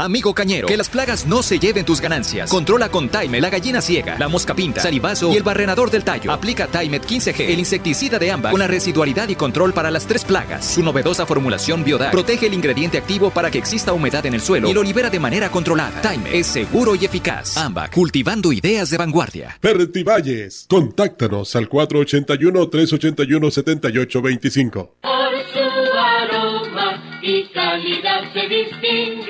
Amigo cañero, que las plagas no se lleven tus ganancias. Controla con Time la gallina ciega, la mosca pinta, salivazo y el barrenador del tallo. Aplica Timet 15G, el insecticida de ámbar, con la residualidad y control para las tres plagas. Su novedosa formulación Biodag protege el ingrediente activo para que exista humedad en el suelo y lo libera de manera controlada. Time es seguro y eficaz. Ambac, cultivando ideas de vanguardia. Valles, contáctanos al 481-381-7825. Por su aroma y calidad se distingue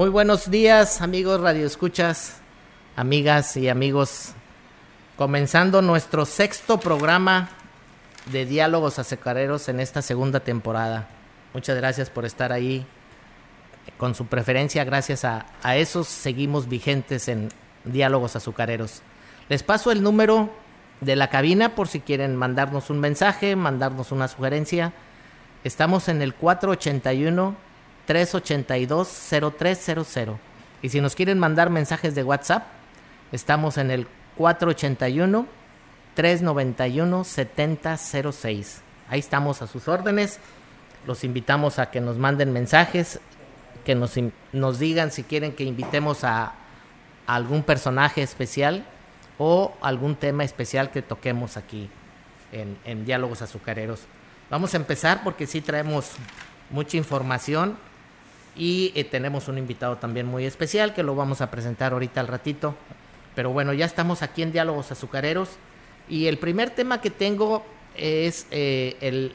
Muy buenos días, amigos radioescuchas, amigas y amigos. Comenzando nuestro sexto programa de Diálogos Azucareros en esta segunda temporada. Muchas gracias por estar ahí. Con su preferencia, gracias a, a esos seguimos vigentes en Diálogos Azucareros. Les paso el número de la cabina por si quieren mandarnos un mensaje, mandarnos una sugerencia. Estamos en el 481 382-0300. Y si nos quieren mandar mensajes de WhatsApp, estamos en el 481-391-7006. Ahí estamos a sus órdenes. Los invitamos a que nos manden mensajes, que nos, nos digan si quieren que invitemos a, algún personaje especial o algún tema especial que toquemos aquí en, en Diálogos Azucareros. Vamos a empezar porque sí traemos mucha información y eh, tenemos un invitado también muy especial que lo vamos a presentar ahorita al ratito. Pero bueno, ya estamos aquí en Diálogos Azucareros. Y el primer tema que tengo es eh, el...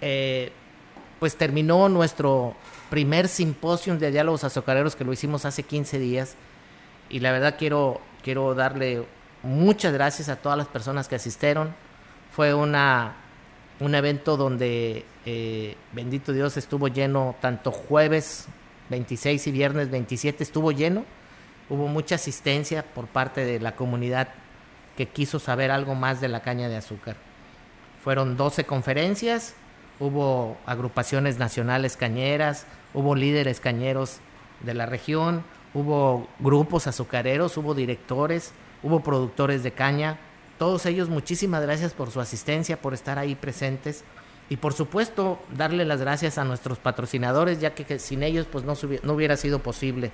Eh, pues terminó nuestro primer simposio de Diálogos Azucareros que lo hicimos hace 15 días. Y la verdad quiero, quiero darle muchas gracias a todas las personas que asistieron. Fue una un evento donde, eh, bendito Dios, estuvo lleno tanto jueves 26 y viernes 27 estuvo lleno. Hubo mucha asistencia por parte de la comunidad que quiso saber algo más de la caña de azúcar. Fueron 12 conferencias, hubo agrupaciones nacionales cañeras, hubo líderes cañeros de la región, hubo grupos azucareros, hubo directores, hubo productores de caña, todos ellos, muchísimas gracias por su asistencia, por estar ahí presentes y por supuesto darle las gracias a nuestros patrocinadores, ya que, sin ellos pues no, no, hubiera sido posible.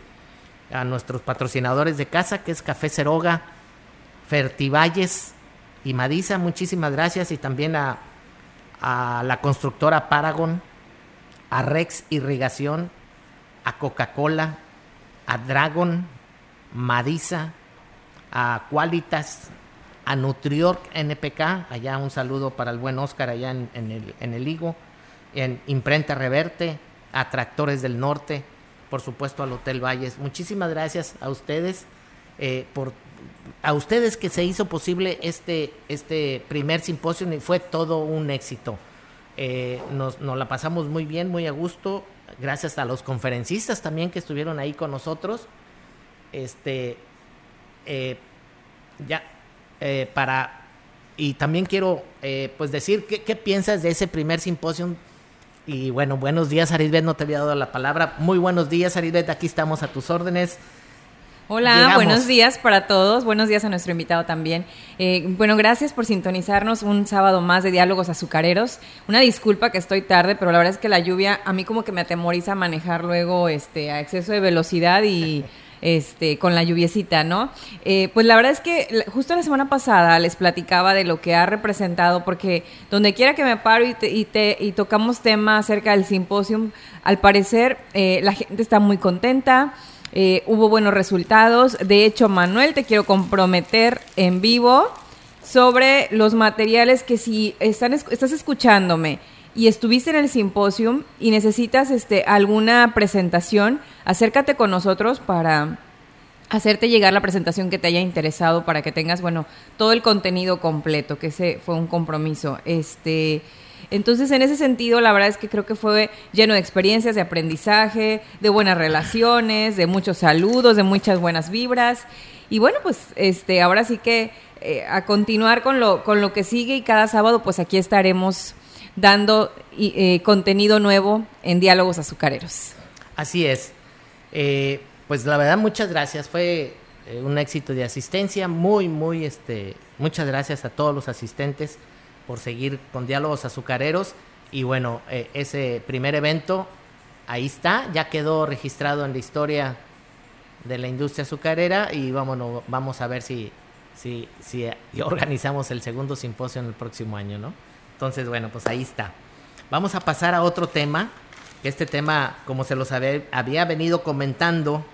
A nuestros patrocinadores de casa, que es Café Ceroga, Fertivalles y Madisa, muchísimas gracias y también a, a la constructora Paragon, a Rex Irrigación, a Coca-Cola, a Dragon, Madisa, a Qualitas, a Nutriorg NPK, allá un saludo para el buen Oscar allá en, el, en el Higo, en Imprenta Reverte, a Tractores del Norte, por supuesto al Hotel Valles. Muchísimas gracias a ustedes, eh, por, a ustedes que se hizo posible este, este primer simposio y fue todo un éxito. Eh, nos, nos, la pasamos muy bien, muy a gusto, gracias a los conferencistas también que estuvieron ahí con nosotros. Este, eh, ya, eh, para y también quiero eh, pues decir ¿qué, qué, piensas de ese primer simposio y bueno buenos días Arisbet no te había dado la palabra muy buenos días Arisbet aquí estamos a tus órdenes Hola, buenos días para todos, buenos días a nuestro invitado también. Eh, bueno, gracias por sintonizarnos un sábado más de Diálogos Azucareros. Una disculpa que estoy tarde, pero la verdad es que la lluvia a mí como que me atemoriza manejar luego este, a exceso de velocidad y este, con la lluviecita, ¿no? Eh, pues la verdad es que justo la semana pasada les platicaba de lo que ha representado, porque donde quiera que me paro y, te, y, tocamos tema acerca del simposium, al parecer eh, la gente está muy contenta. Eh, hubo buenos resultados. De hecho, Manuel, te quiero comprometer en vivo sobre los materiales que si están, estás escuchándome y estuviste en el simposium y necesitas este, alguna presentación, acércate con nosotros para hacerte llegar la presentación que te haya interesado para que tengas, bueno, todo el contenido completo, que ese fue un compromiso. Este, entonces, en ese sentido, la verdad es que creo que fue lleno de experiencias, de aprendizaje, de buenas relaciones, de muchos saludos, de muchas buenas vibras. Y bueno, pues este, ahora sí que eh, a continuar con lo, con lo que sigue y cada sábado, pues aquí estaremos dando eh, contenido nuevo en Diálogos Azucareros. Así es. Eh, pues la verdad, muchas gracias. Fue eh, un éxito de asistencia. Muy, muy, este, muchas gracias a todos los asistentes por seguir con Diálogos Azucareros. Y bueno, ese primer evento, ahí está, ya quedó registrado en la historia de la industria azucarera y vamos a ver si, si, si organizamos el segundo simposio en el próximo año, ¿no? Entonces, bueno, pues ahí está. Vamos a pasar a otro tema. Este tema, como se los había, venido comentando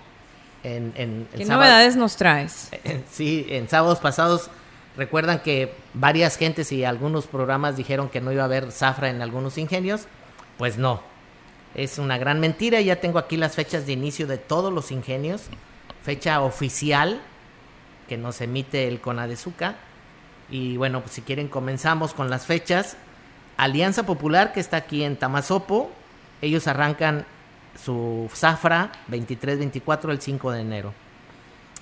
en... en, ¿Qué novedades nos traes? sí, en sábados pasados recuerdan que varias gentes y algunos programas dijeron que no iba a haber zafra en algunos ingenios. Pues no, es una gran mentira. Ya tengo aquí las fechas de inicio de todos los ingenios. Fecha oficial que nos emite el CONADEZUCA y bueno, pues si quieren comenzamos con las fechas. Alianza Popular, que está aquí en Tamazopo, ellos arrancan su zafra 23-24 el 5 de enero.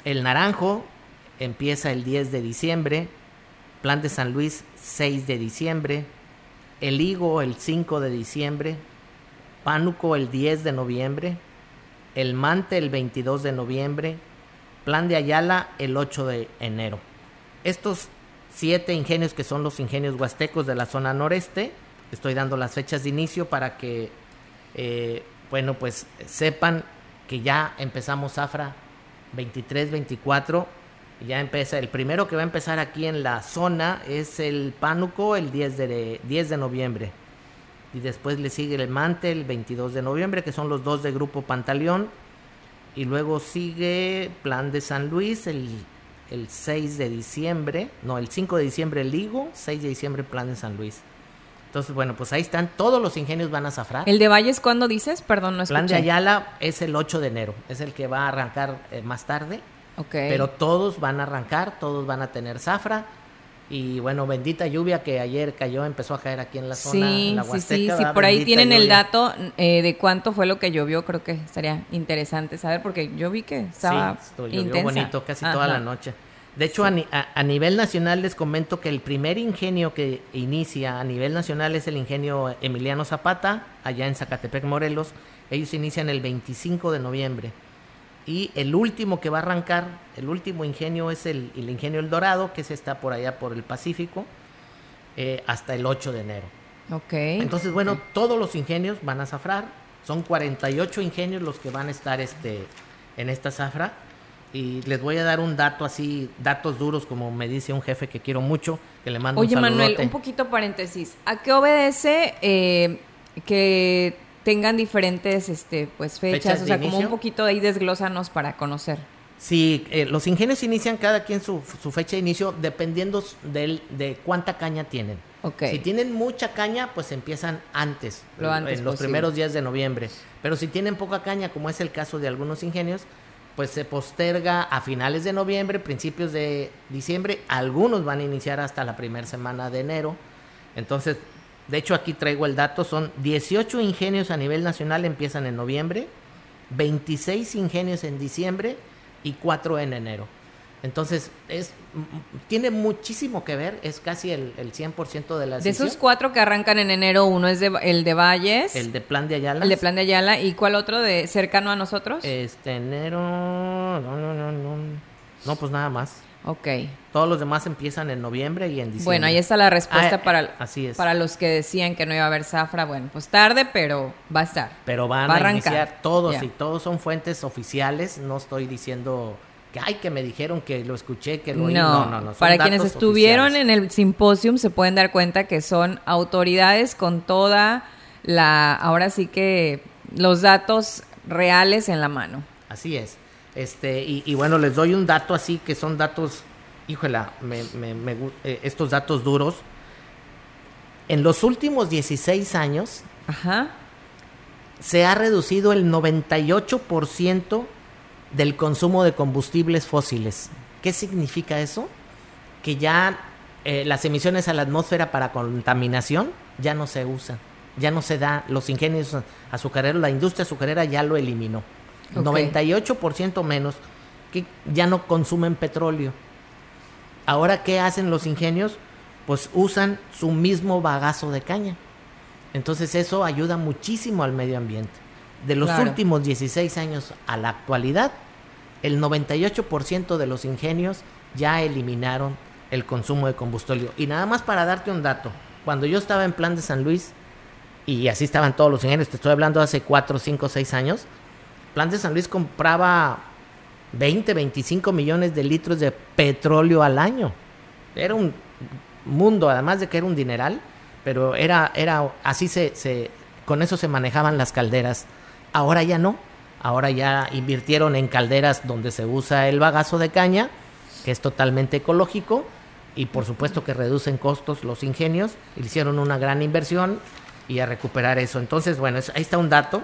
El Naranjo empieza el 10 de diciembre. Plan de San Luis 6 de diciembre. El Higo el 5 de diciembre. Pánuco el 10 de noviembre. El Mante el 22 de noviembre. Plan de Ayala el 8 de enero. Estos siete ingenios que son los ingenios huastecos de la zona noreste. Estoy dando las fechas de inicio para que, eh, bueno, pues sepan que ya empezamos Zafra 23, 24. Ya empieza, el primero que va a empezar aquí en la zona es el Pánuco el 10 de, 10 de noviembre. Y después le sigue el Mante el 22 de noviembre, que son los dos de Grupo Pantaleón. Y luego sigue Plan de San Luis el el 6 de diciembre, no, el 5 de diciembre el Ligo, 6 de diciembre Plan de San Luis. Entonces, bueno, pues ahí están, todos los ingenios van a zafrar. ¿El de Valles cuándo dices? Perdón, no escuché. Plan de Ayala es el 8 de enero, es el que va a arrancar eh, más tarde. Ok. Pero todos van a arrancar, todos van a tener zafra. Y bueno, bendita lluvia que ayer cayó, empezó a caer aquí en la zona, sí, la Sí, sí, sí, por ahí tienen el dato eh, de cuánto fue lo que llovió, creo que estaría interesante saber, porque yo vi que estaba sí, llovió bonito casi toda la noche. De hecho, a, nivel nacional les comento que el primer ingenio que inicia a nivel nacional es el ingenio Emiliano Zapata, allá en Zacatepec, Morelos. Ellos inician el 25 de noviembre. Y el último que va a arrancar, el último ingenio es el, ingenio El Dorado, que se está por allá por el Pacífico, eh, hasta el 8 de enero. Ok. Entonces, bueno, todos los ingenios van a zafrar. Son 48 ingenios los que van a estar este, en esta zafra. Y les voy a dar un dato así, datos duros, como me dice un jefe que quiero mucho, que le mando Oye, un Manuel, un poquito paréntesis. ¿A qué obedece eh, que tengan diferentes este, pues, fechas? o sea, como un poquito ahí desglósanos para conocer. Sí, eh, los ingenios inician cada quien su, su fecha de inicio dependiendo del, de cuánta caña tienen. Si tienen mucha caña, pues empiezan antes, en los primeros días de noviembre. Pero si tienen poca caña, como es el caso de algunos ingenios, pues se posterga a finales de noviembre, principios de diciembre. Algunos van a iniciar hasta la primera semana de enero. Entonces, de hecho aquí traigo el dato, son 18 ingenios a nivel nacional empiezan en noviembre, 26 ingenios en diciembre y 4 en enero. Entonces, es, tiene muchísimo que ver, es casi el, el 100% de las... De esos cuatro que arrancan en enero, uno es de, el de Valles. El de Plan de Ayala. El de Plan de Ayala. ¿Y cuál otro de cercano a nosotros? Este, enero... No, no, no, no. No, pues nada más. Ok. Todos los demás empiezan en noviembre y en diciembre. Bueno, ahí está la respuesta Ah, para, así es. para los que decían que no iba a haber zafra. Bueno, pues tarde, pero va a estar. Pero van Va a arrancar. iniciar todos y todos son fuentes oficiales. No estoy diciendo que ay que me dijeron que lo escuché, que lo oí. No, No, no, no. para quienes estuvieron oficiales. en el simposium se pueden dar cuenta que son autoridades con toda la, ahora sí que los datos reales en la mano. Así es. Este, y, y bueno, les doy un dato así que son datos, híjola, me, me- me eh, estos datos duros. En los últimos 16 años Ajá. se ha reducido el 98% del consumo de combustibles fósiles. ¿Qué significa eso? Que ya eh, las emisiones a la atmósfera para contaminación ya no se usan, ya no se da. Los ingenios azucareros, la industria azucarera ya lo eliminó. Ok. 98% menos que ya no consumen petróleo. Ahora, ¿qué hacen los ingenios? Pues usan su mismo bagazo de caña. Entonces eso ayuda muchísimo al medio ambiente. De los Claro. últimos 16 años a la actualidad, el 98% de los ingenios ya eliminaron el consumo de combustible. Y nada más para darte un dato, cuando yo estaba en Plan de San Luis, y así estaban todos los ingenios, te estoy hablando hace 4, 5, 6 años, Plan de San Luis compraba 20, 25 millones de litros de petróleo al año. Era un mundo, además de que era un dineral, pero era, era así se, se, con eso se manejaban las calderas. Ahora ya no. Ahora ya invirtieron en calderas donde se usa el bagazo de caña, que es totalmente ecológico, y por supuesto que reducen costos los ingenios, hicieron una gran inversión y a recuperar eso. Entonces, bueno, ahí está un dato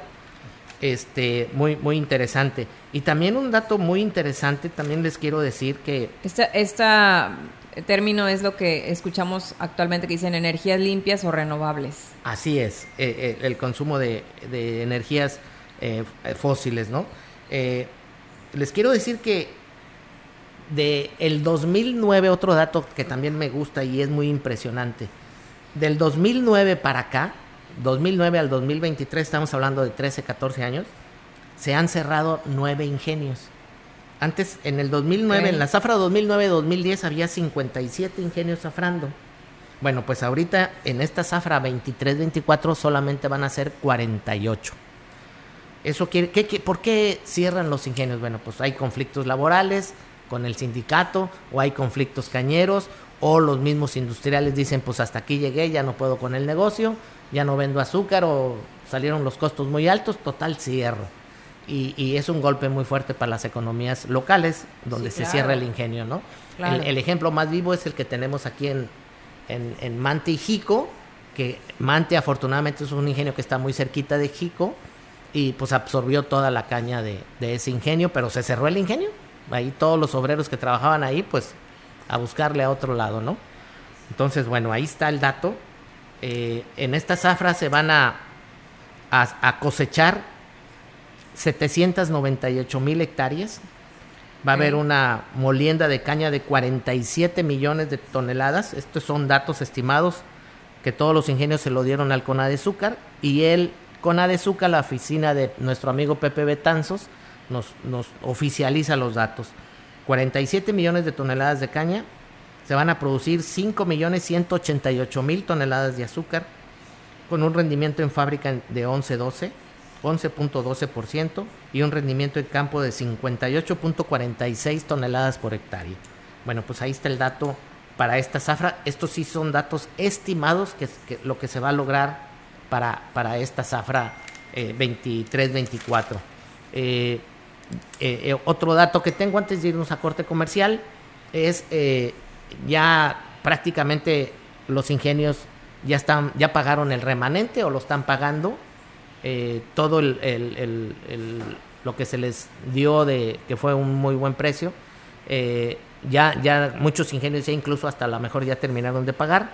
este muy muy interesante. Y también un dato muy interesante también les quiero decir que Esta, esta término es lo que escuchamos actualmente que dicen energías limpias o renovables. así es eh, eh, el consumo de, de energías eh, fósiles no les quiero decir que de el 2009 otro dato que también me gusta y es muy impresionante. Del 2009 para acá 2009 al 2023 estamos hablando de 13 14 años se han cerrado nueve ingenios antes en el 2009 Ok. en la zafra 2009-2010 había 57 ingenios zafrando bueno pues ahorita en esta zafra 23-24 solamente van a ser 48 eso quiere, ¿qué, qué- por qué cierran los ingenios? Bueno, pues hay conflictos laborales con el sindicato, o hay conflictos cañeros, o los mismos industriales dicen, pues hasta aquí llegué, ya no puedo con el negocio, ya no vendo azúcar, o salieron los costos muy altos, total cierro. Y, y es un golpe muy fuerte para las economías locales, donde Sí, se claro. cierra el ingenio, ¿no? Claro. El, el ejemplo más vivo es el que tenemos aquí en, en, en Mante y Jico, que Mante afortunadamente es un ingenio que está muy cerquita de Jico, y pues absorbió toda la caña de, de ese ingenio, pero se cerró el ingenio. Ahí todos los obreros que trabajaban ahí, pues a buscarle a otro lado, ¿no? Entonces, bueno, ahí está el dato. Eh, en esta zafra se van a, a, a cosechar 798 mil hectáreas. Va a haber una molienda de caña de 47 millones de toneladas. Estos son datos estimados que todos los ingenios se lo dieron al Conadezúcar y el Conadezúcar, la oficina de nuestro amigo Pepe Betanzos, nos, nos oficializa los datos. 47 millones de toneladas de caña, se van a producir 5 millones 188 mil toneladas de azúcar, con un rendimiento en fábrica de 11-12, 11.12% y un rendimiento en campo de 58.46 toneladas por hectárea. Bueno, pues ahí está el dato para esta zafra. Estos sí son datos estimados, que que lo que se va a lograr para, para esta zafra eh, 23-24. Eh, eh, eh, otro dato que tengo antes de irnos a corte comercial es eh, ya prácticamente los ingenios ya están ya pagaron el remanente o lo están pagando eh, todo el, lo que se les dio de que fue un muy buen precio ya ya muchos ingenios ya incluso hasta a lo mejor ya terminaron de pagar.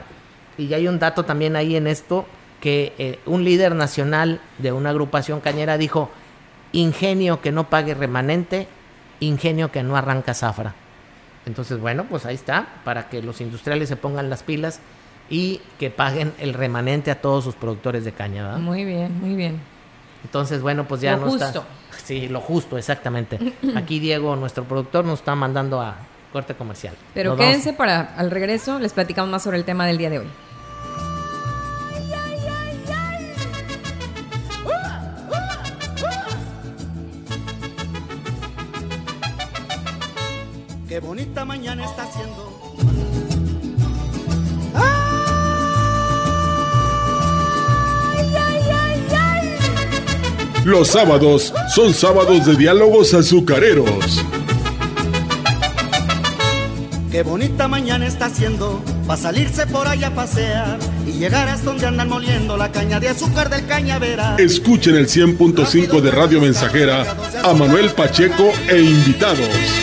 Y ya hay un dato también ahí en esto que un líder nacional de una agrupación cañera dijo ingenio que no pague remanente, ingenio que no arranca zafra. Entonces, bueno, pues ahí está, para que los industriales se pongan las pilas y que paguen el remanente a todos sus productores de caña, ¿verdad? Muy bien, muy bien. Entonces, bueno, pues ya Lo no está. justo. Sí, lo justo, exactamente. Aquí Diego, nuestro productor, nos está mandando a, corte comercial. Pero Nos vamos- quédense para al regreso, les platicamos más sobre el tema del día de hoy. Qué bonita mañana está haciendo. Los sábados son sábados de diálogos azucareros. Qué bonita mañana está haciendo. Pa' salirse por allá a pasear y llegar hasta donde andan moliendo la caña de azúcar del cañavera. Escuchen el 100.5 de Radio Mensajera a Manuel Pacheco e invitados.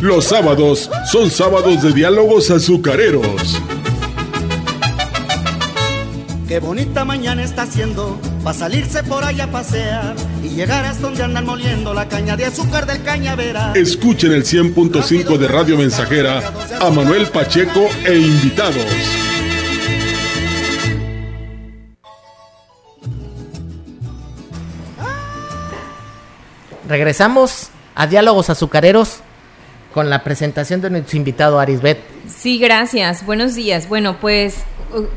Los sábados son sábados de diálogos azucareros. Qué bonita mañana está haciendo. Pa' salirse por allá a pasear y llegar hasta donde andan moliendo la caña de azúcar del cañavera. Escuchen el 100.5 de Radio Mensajera a Manuel Pacheco e invitados. Regresamos a Diálogos Azucareros con la presentación de nuestro invitado Arisbet. Sí, gracias. Buenos días. Bueno, pues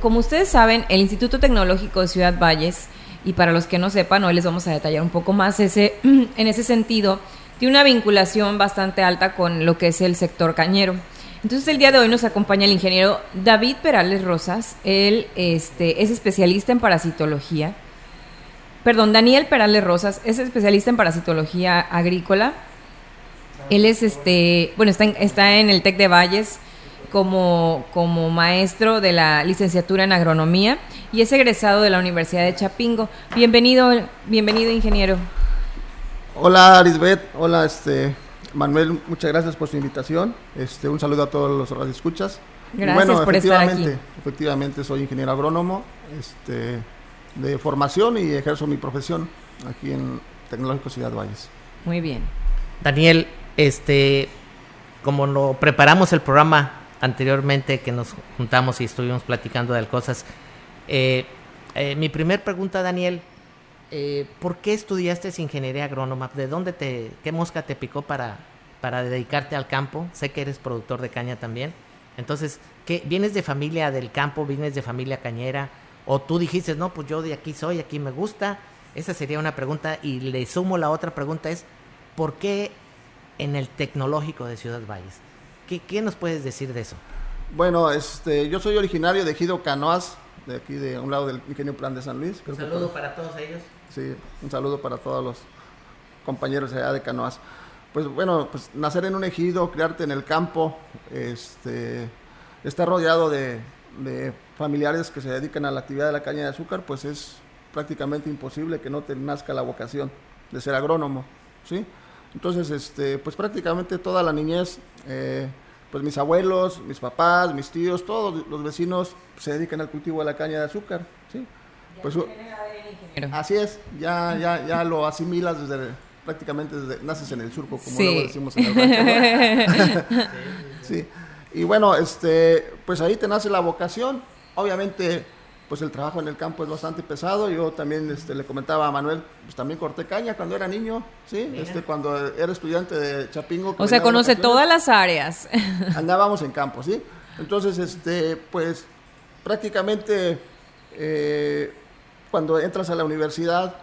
como ustedes saben, el Instituto Tecnológico de Ciudad Valles, y para los que no sepan, hoy les vamos a detallar un poco más ese, en ese sentido, tiene una vinculación bastante alta con lo que es el sector cañero. Entonces el día de hoy nos acompaña el ingeniero David Perales Rosas. Él este, es especialista en parasitología. Perdón, Daniel Perales Rosas es especialista en parasitología agrícola. Él es este, bueno, está en, está en el TEC de Valles como, como maestro de la licenciatura en agronomía y es egresado de la Universidad de Chapingo. Bienvenido, bienvenido ingeniero. Hola Arisbet, hola este Manuel, muchas gracias por su invitación. Este, un saludo a todos los radioescuchas. Y Gracias por estar aquí. efectivamente, Efectivamente, soy ingeniero agrónomo, este, de formación y ejerzo mi profesión aquí en Tecnológico Ciudad Valles. Muy bien. Daniel, este, como lo preparamos el programa anteriormente que nos juntamos y estuvimos platicando de cosas, eh, eh, mi primer pregunta, Daniel, eh, ¿por qué estudiaste ingeniería agrónoma? ¿De dónde te, qué mosca te picó para, para dedicarte al campo? Sé que eres productor de caña también. Entonces, ¿qué, ¿vienes de familia del campo? ¿Vienes de familia cañera? ¿O tú dijiste, no, pues yo de aquí soy, aquí me gusta? Esa sería una pregunta. Y le sumo la otra pregunta es, ¿por qué en el tecnológico de Ciudad Valles? ¿Qué, qué nos puedes decir de eso? Bueno, este, yo soy originario de Ejido Canoas, de aquí de un lado del Ingenio Plan de San Luis. Un Creo que saludo para todos ellos. Sí, un saludo para todos los compañeros allá de Canoas. Pues bueno, pues nacer en un ejido, criarte en el campo, este, estar rodeado de, de familiares que se dedican a la actividad de la caña de azúcar, pues es prácticamente imposible que no te nazca la vocación de ser agrónomo, ¿sí? Entonces, este, pues prácticamente toda la niñez eh, pues mis abuelos, mis papás, mis tíos, todos los vecinos se dedican al cultivo de la caña de azúcar, ¿sí? Pues, así es, ya, ya, ya lo asimilas desde prácticamente desde, naces en el surco, como luego decimos en el rancho. sí. Y bueno, este, pues ahí te nace la vocación. Obviamente, pues el trabajo en el campo es bastante pesado. Yo también este, le comentaba a Manuel, pues también corté caña cuando era niño, ¿sí? Este, cuando era estudiante de Chapingo. O sea, conoce todas las áreas. Andábamos en campo, ¿sí? Entonces, este, pues prácticamente eh, cuando entras a la universidad,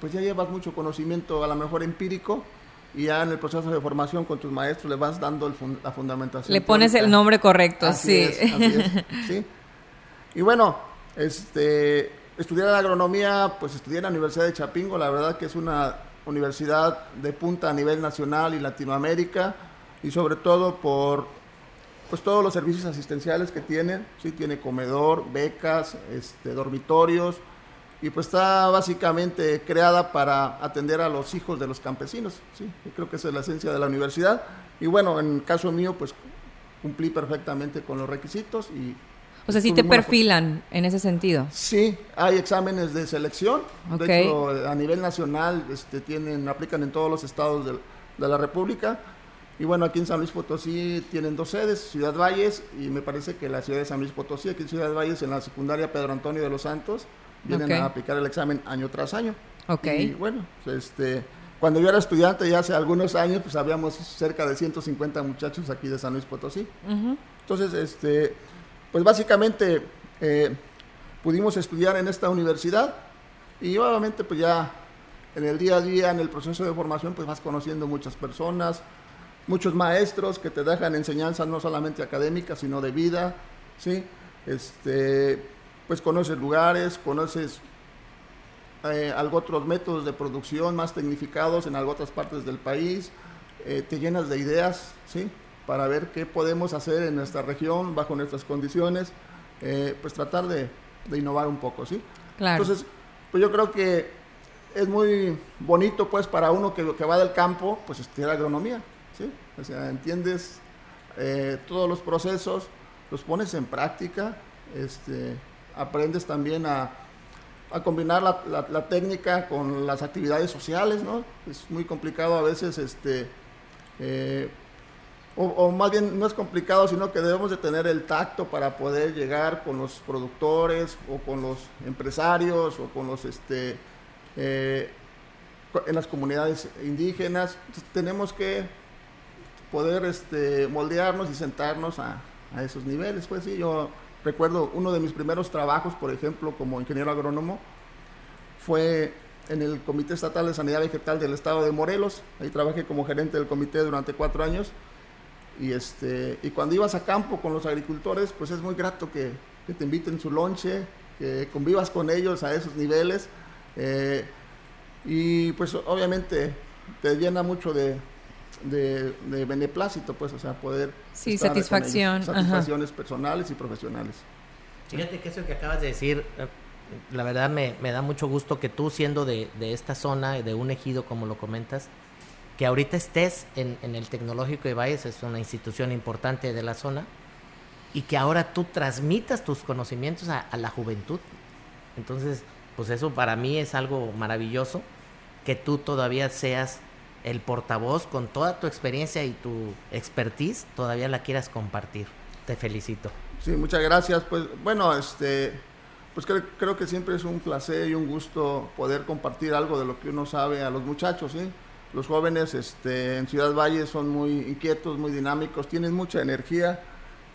pues ya llevas mucho conocimiento, a lo mejor empírico, y ya en el proceso de formación con tus maestros le vas dando la fundamentación. Le pones el nombre correcto, sí. sí. Y bueno, este, estudiar agronomía, pues estudié en la Universidad de Chapingo, la verdad que es una universidad de punta a nivel nacional y Latinoamérica, y sobre todo por pues todos los servicios asistenciales que tienen, sí tiene comedor, becas, este, dormitorios, y pues está básicamente creada para atender a los hijos de los campesinos, ¿sí? creo que esa es la esencia de la universidad. Y bueno, en el caso mío, pues cumplí perfectamente con los requisitos y... O sea, sí te perfilan en ese sentido. Sí, hay exámenes de selección. De hecho, a nivel nacional este, tienen, aplican en todos los estados de, de la República. Y bueno, aquí en San Luis Potosí tienen dos sedes, Ciudad Valles y me parece que la ciudad de San Luis Potosí, aquí en Ciudad Valles, en la secundaria Pedro Antonio de los Santos, vienen a aplicar el examen año tras año. Ok. Y bueno, este, cuando yo era estudiante ya hace algunos años, pues habíamos cerca de 150 muchachos aquí de San Luis Potosí. Entonces, este, pues básicamente eh, pudimos estudiar en esta universidad y obviamente pues ya en el día a día, en el proceso de formación, pues vas conociendo muchas personas, muchos maestros que te dejan enseñanzas no solamente académicas, sino de vida, ¿sí? Este, pues conoces lugares, conoces eh, algo otros métodos de producción más tecnificados en algo otras partes del país, eh, te llenas de ideas, ¿sí? Para ver qué podemos hacer en nuestra región bajo nuestras condiciones, eh, pues tratar de, innovar un poco, ¿sí? Claro. Entonces, pues yo creo que es muy bonito, pues, para uno que, que va del campo, pues estudiar agronomía, ¿sí? O sea, entiendes todos los procesos, los pones en práctica, este, aprendes también a, combinar la, técnica con las actividades sociales, ¿no? Es muy complicado a veces, este, eh, o, más bien no es complicado, sino que debemos de tener el tacto para poder llegar con los productores o con los empresarios o con los, este, eh, en las comunidades indígenas. tenemos que poder este, moldearnos y sentarnos a, a esos niveles, pues sí, yo Recuerdo uno de mis primeros trabajos, por ejemplo, como ingeniero agrónomo, fue en el Comité Estatal de Sanidad Vegetal del Estado de Morelos. Ahí trabajé como gerente del comité durante cuatro años. Y, este, y cuando ibas a campo con los agricultores, pues es muy grato que, te inviten su lonche, que convivas con ellos a esos niveles. Eh, y pues obviamente te llena mucho de, de, beneplácito, pues, o sea, poder... Sí, satisfacción. Satisfacciones personales y profesionales. Fíjate que eso que acabas de decir, eh, la verdad me, da mucho gusto que tú siendo de, esta zona, de un ejido como lo comentas, que ahorita estés en, el Tecnológico de Valles, es una institución importante de la zona, y que ahora tú transmitas tus conocimientos a, la juventud. Entonces, pues eso para mí es algo maravilloso, que tú todavía seas el portavoz con toda tu experiencia y tu expertise todavía la quieras compartir. Te felicito. Sí, muchas gracias. Pues bueno, este, pues creo, que siempre es un placer y un gusto poder compartir algo de lo que uno sabe a los muchachos, ¿sí? Los jóvenes este, en Ciudad Valle son muy inquietos, muy dinámicos, tienen mucha energía,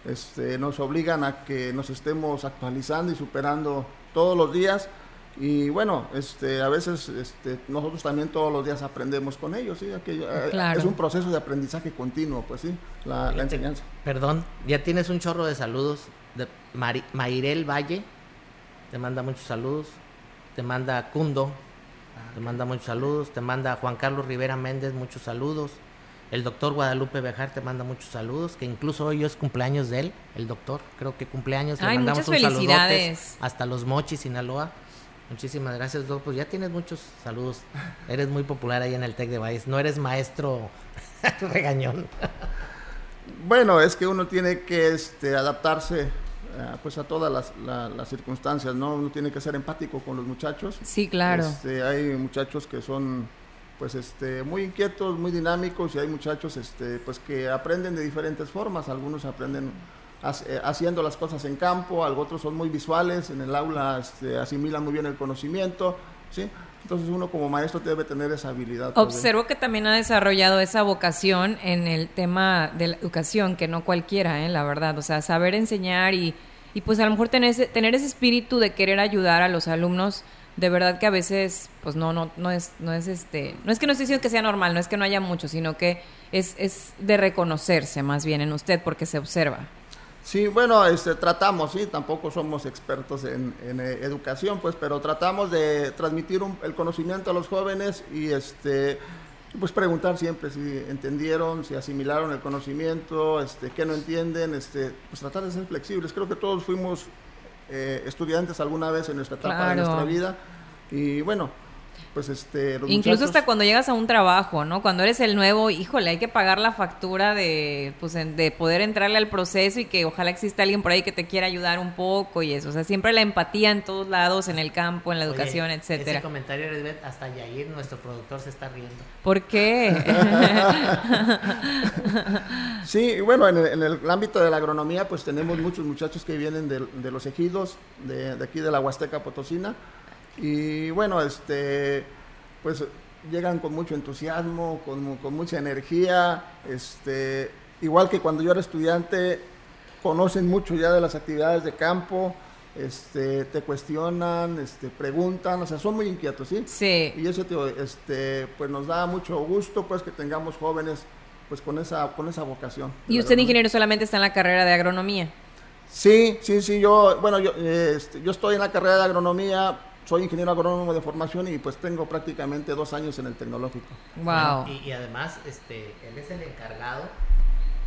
este, nos obligan a que nos estemos actualizando y superando todos los días y bueno, este, a veces este, nosotros también todos los días aprendemos con ellos, ¿sí? Eh, es un proceso de aprendizaje continuo, pues sí, la, enseñanza. Perdón, ya tienes un chorro de saludos de Mayrel Valle, te manda muchos saludos, te manda Cundo, te manda muchos saludos, te manda Juan Carlos Rivera Méndez, muchos saludos. El doctor Guadalupe Bejar te manda muchos saludos, que incluso hoy es cumpleaños de él, el doctor, creo que cumpleaños, le mandamos un felicidades. hasta los Mochis, Sinaloa. Muchísimas gracias, Doc. Pues ya tienes muchos saludos. Eres muy popular ahí en el Tec de Valles. No eres maestro regañón. Bueno, es que uno tiene que este, adaptarse eh, pues a todas las, la- las circunstancias, ¿no? Uno tiene que ser empático con los muchachos. Sí, claro. Este, hay muchachos que son pues este muy inquietos, muy dinámicos y hay muchachos este pues que aprenden de diferentes formas, algunos aprenden eh, haciendo las cosas en campo, otros son muy visuales, en el aula este, asimilan muy bien el conocimiento, ¿sí? Entonces uno como maestro debe tener esa habilidad. Observo que también ha desarrollado esa vocación en el tema de la educación, que no cualquiera, ¿eh? la verdad. O sea, saber enseñar y, y pues a lo mejor tener ese, tener ese espíritu de querer ayudar a los alumnos, de verdad que a veces, pues no, no, no es, no es este, no es que no estoy diciendo que sea normal, no es que no haya mucho, sino que es, es de reconocerse más bien en usted porque se observa. Sí, bueno, este, tratamos, sí, tampoco somos expertos en, en, eh, educación, pues, pero tratamos de transmitir un- el conocimiento a los jóvenes y, este, pues, preguntar siempre si entendieron, si asimilaron el conocimiento, este, qué no entienden, este, pues, tratar de ser flexibles. Creo que todos fuimos eh, estudiantes alguna vez en nuestra etapa de nuestra vida y, bueno, pues, este, los Incluso muchachos- hasta cuando llegas a un trabajo, ¿no? Cuando eres el nuevo, híjole, hay que pagar la factura de, pues, en- de poder entrarle al proceso y que ojalá exista alguien por ahí que te quiera ayudar un poco y eso. O sea, siempre la empatía en todos lados, en el campo, en la educación, Oye, etcétera. Ese comentario, Elizabeth, hasta Yair, nuestro productor, se está riendo. ¿Por qué? Sí, y bueno, en el, en el ámbito de la agronomía, pues tenemos muchos muchachos que vienen de, de los ejidos, de, de aquí de la Huasteca Potosina, y bueno, este, pues llegan con mucho entusiasmo, con, con mucha energía, este, igual que cuando yo era estudiante, conocen mucho ya de las actividades de campo, este, te cuestionan, este, preguntan, o sea, son muy inquietos, ¿sí? Sí. Y eso, tío, este, pues nos da mucho gusto, pues, que tengamos jóvenes, pues, con esa, con esa vocación. y usted, ingeniero, solamente está en la carrera de agronomía. Sí, sí, sí, yo, bueno, yo, este, yo estoy en la carrera de agronomía, soy ingeniero agrónomo de formación y pues tengo prácticamente dos años en el tecnológico. Wow. Bueno, y, y además, este, él es el encargado,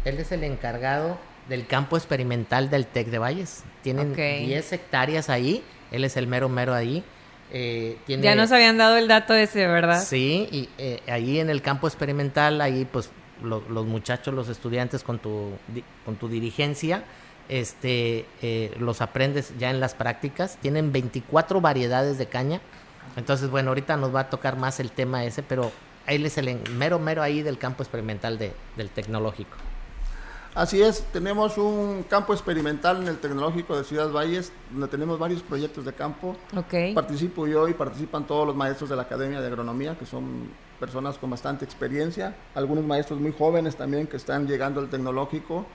él es el encargado del campo experimental del TEC de Valles. Tienen Ok. 10 hectáreas ahí, él es el mero mero ahí. Eh, tiene, Ya nos habían dado el dato ese, ¿verdad? Sí, y eh, ahí en el campo experimental, ahí pues lo- los muchachos, los estudiantes con tu, di- con tu dirigencia, este, eh, los aprendes ya en las prácticas. Tienen 24 variedades de caña. Entonces, bueno, ahorita nos va a tocar más el tema ese, pero él es el mero mero ahí del campo experimental de, del tecnológico. Así es, tenemos un campo experimental en el tecnológico de Ciudad Valles, donde tenemos varios proyectos de campo. Ok. Participo yo y participan todos los maestros de la Academia de Agronomía, que son personas con bastante experiencia, algunos maestros muy jóvenes también que están llegando al tecnológico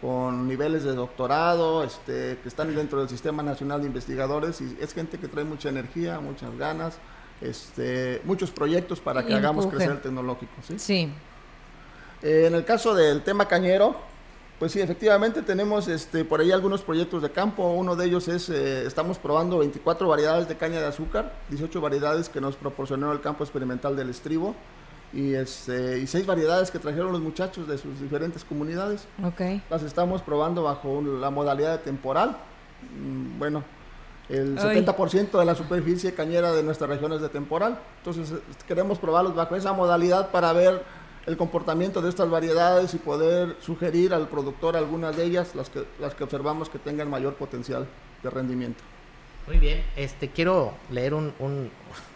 con niveles de doctorado, este, que están dentro del Sistema Nacional de Investigadores y es gente que trae mucha energía, muchas ganas, este, muchos proyectos para que hagamos crecer el tecnológico. ¿sí? Sí. Eh, en el caso del tema cañero, pues sí, efectivamente tenemos este, por ahí algunos proyectos de campo. Uno de ellos es, eh, estamos probando 24 variedades de caña de azúcar, 18 variedades que nos proporcionó el campo experimental del estribo y, este, y 6 variedades que trajeron los muchachos de sus diferentes comunidades. Ok. Las estamos probando bajo un- la modalidad de temporal. Mm, Bueno, el Ay. 70% de la superficie cañera de nuestra región es de temporal. Entonces queremos probarlos bajo esa modalidad para ver el comportamiento de estas variedades y poder sugerir al productor algunas de ellas, las que, las que observamos que tengan mayor potencial de rendimiento. Muy bien, este quiero leer un, un,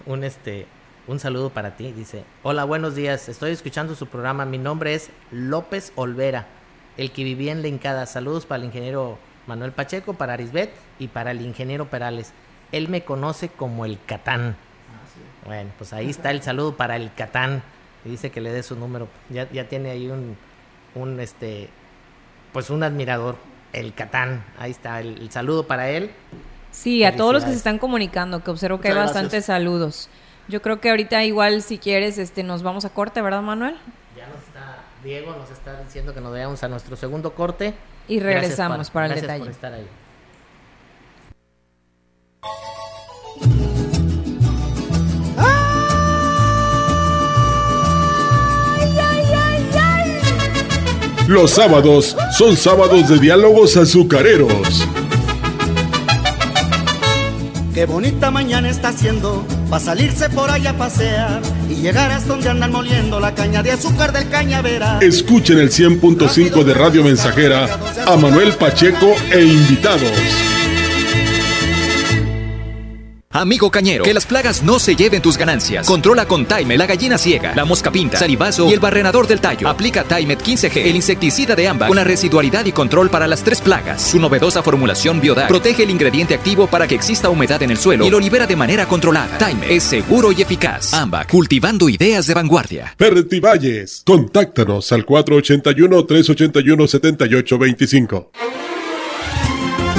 un, este un saludo para ti. Dice, hola, buenos días. Estoy escuchando su programa. Mi nombre es López Olvera, el que vivía en Lencada. Saludos para el ingeniero Manuel Pacheco, para Arisbet y para el ingeniero Perales. Él me conoce como el Catán. Bueno, pues ahí está el saludo para el Catán. Y dice que le dé su número. Ya, ya tiene ahí un, un este pues un admirador, el Catán. Ahí está el, el saludo para él. Sí, a todos los que se están comunicando, que observo que hay bastantes gracias. saludos. Yo creo que ahorita igual si quieres este nos vamos a corte, ¿verdad, Manuel? Ya nos está, Diego nos está diciendo que nos vayamos a nuestro segundo corte. Y regresamos para el gracias detalle. por estar ahí. Los sábados son sábados de diálogos azucareros. Qué bonita mañana está haciendo para salirse por allá a pasear y llegar hasta donde andan moliendo la caña de azúcar del cañaveral. Escuchen el 100.5 de Radio Mensajera a Manuel Pacheco e invitados. Amigo cañero, que las plagas no se lleven tus ganancias. Controla con Time la gallina ciega, la mosca pinta, salivazo y el barrenador del tallo. Aplica Timet 15G, el insecticida de ámbar, con la residualidad y control para las tres plagas. Su novedosa formulación Biodag protege el ingrediente activo para que exista humedad en el suelo y lo libera de manera controlada. Time es seguro y eficaz. Ambac, cultivando ideas de vanguardia. Valles, contáctanos al 481-381-7825.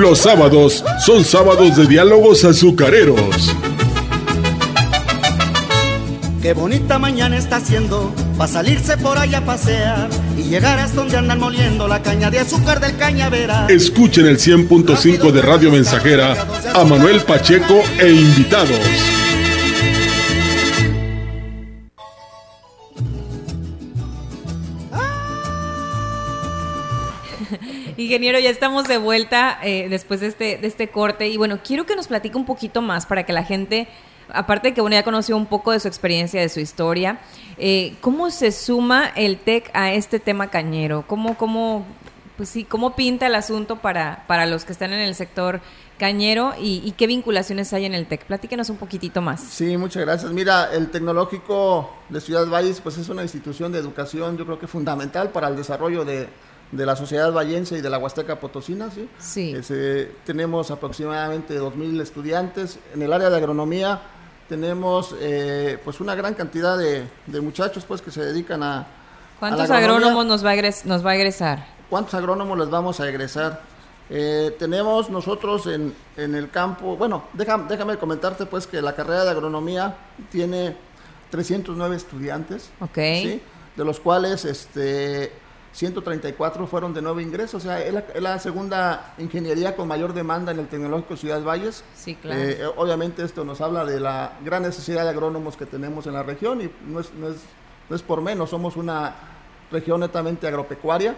Los sábados son sábados de diálogos azucareros. Qué bonita mañana está haciendo para salirse por allá a pasear y llegar hasta donde andan moliendo la caña de azúcar del cañaveral. Escuchen el 100.5 de Radio Mensajera a Manuel Pacheco e invitados. Ingeniero, ya estamos de vuelta eh, después de este, de este corte y bueno, quiero que nos platique un poquito más para que la gente, aparte de que bueno, ya conoció un poco de su experiencia, de su historia, eh, ¿cómo se suma el TEC a este tema cañero? ¿Cómo, cómo, pues sí, cómo pinta el asunto para, para los que están en el sector cañero y, qué vinculaciones hay en el TEC? Platíquenos un poquitito más. Sí, muchas gracias. Mira, el Tecnológico de Ciudad Valles pues es una institución de educación yo creo que fundamental para el desarrollo de de la sociedad vallense y de la Huasteca Potosina, ¿sí? Sí. Tenemos aproximadamente 2.000 estudiantes. En el área de agronomía tenemos eh, pues una gran cantidad de, muchachos pues que se dedican a... ¿Cuántos agrónomos nos va, a nos va a egresar? ¿Cuántos agrónomos les vamos a egresar? Eh, tenemos nosotros en, en, el campo, bueno, déjame, déjame comentarte pues que la carrera de agronomía tiene 309 estudiantes, okay. de los cuales este, 134 fueron de nuevo ingreso, o sea, es la, segunda ingeniería con mayor demanda en el Tecnológico Ciudad Valles. Sí, claro. Eh, obviamente esto nos habla de la gran necesidad de agrónomos que tenemos en la región y no es, no es, no es por menos, somos una región netamente agropecuaria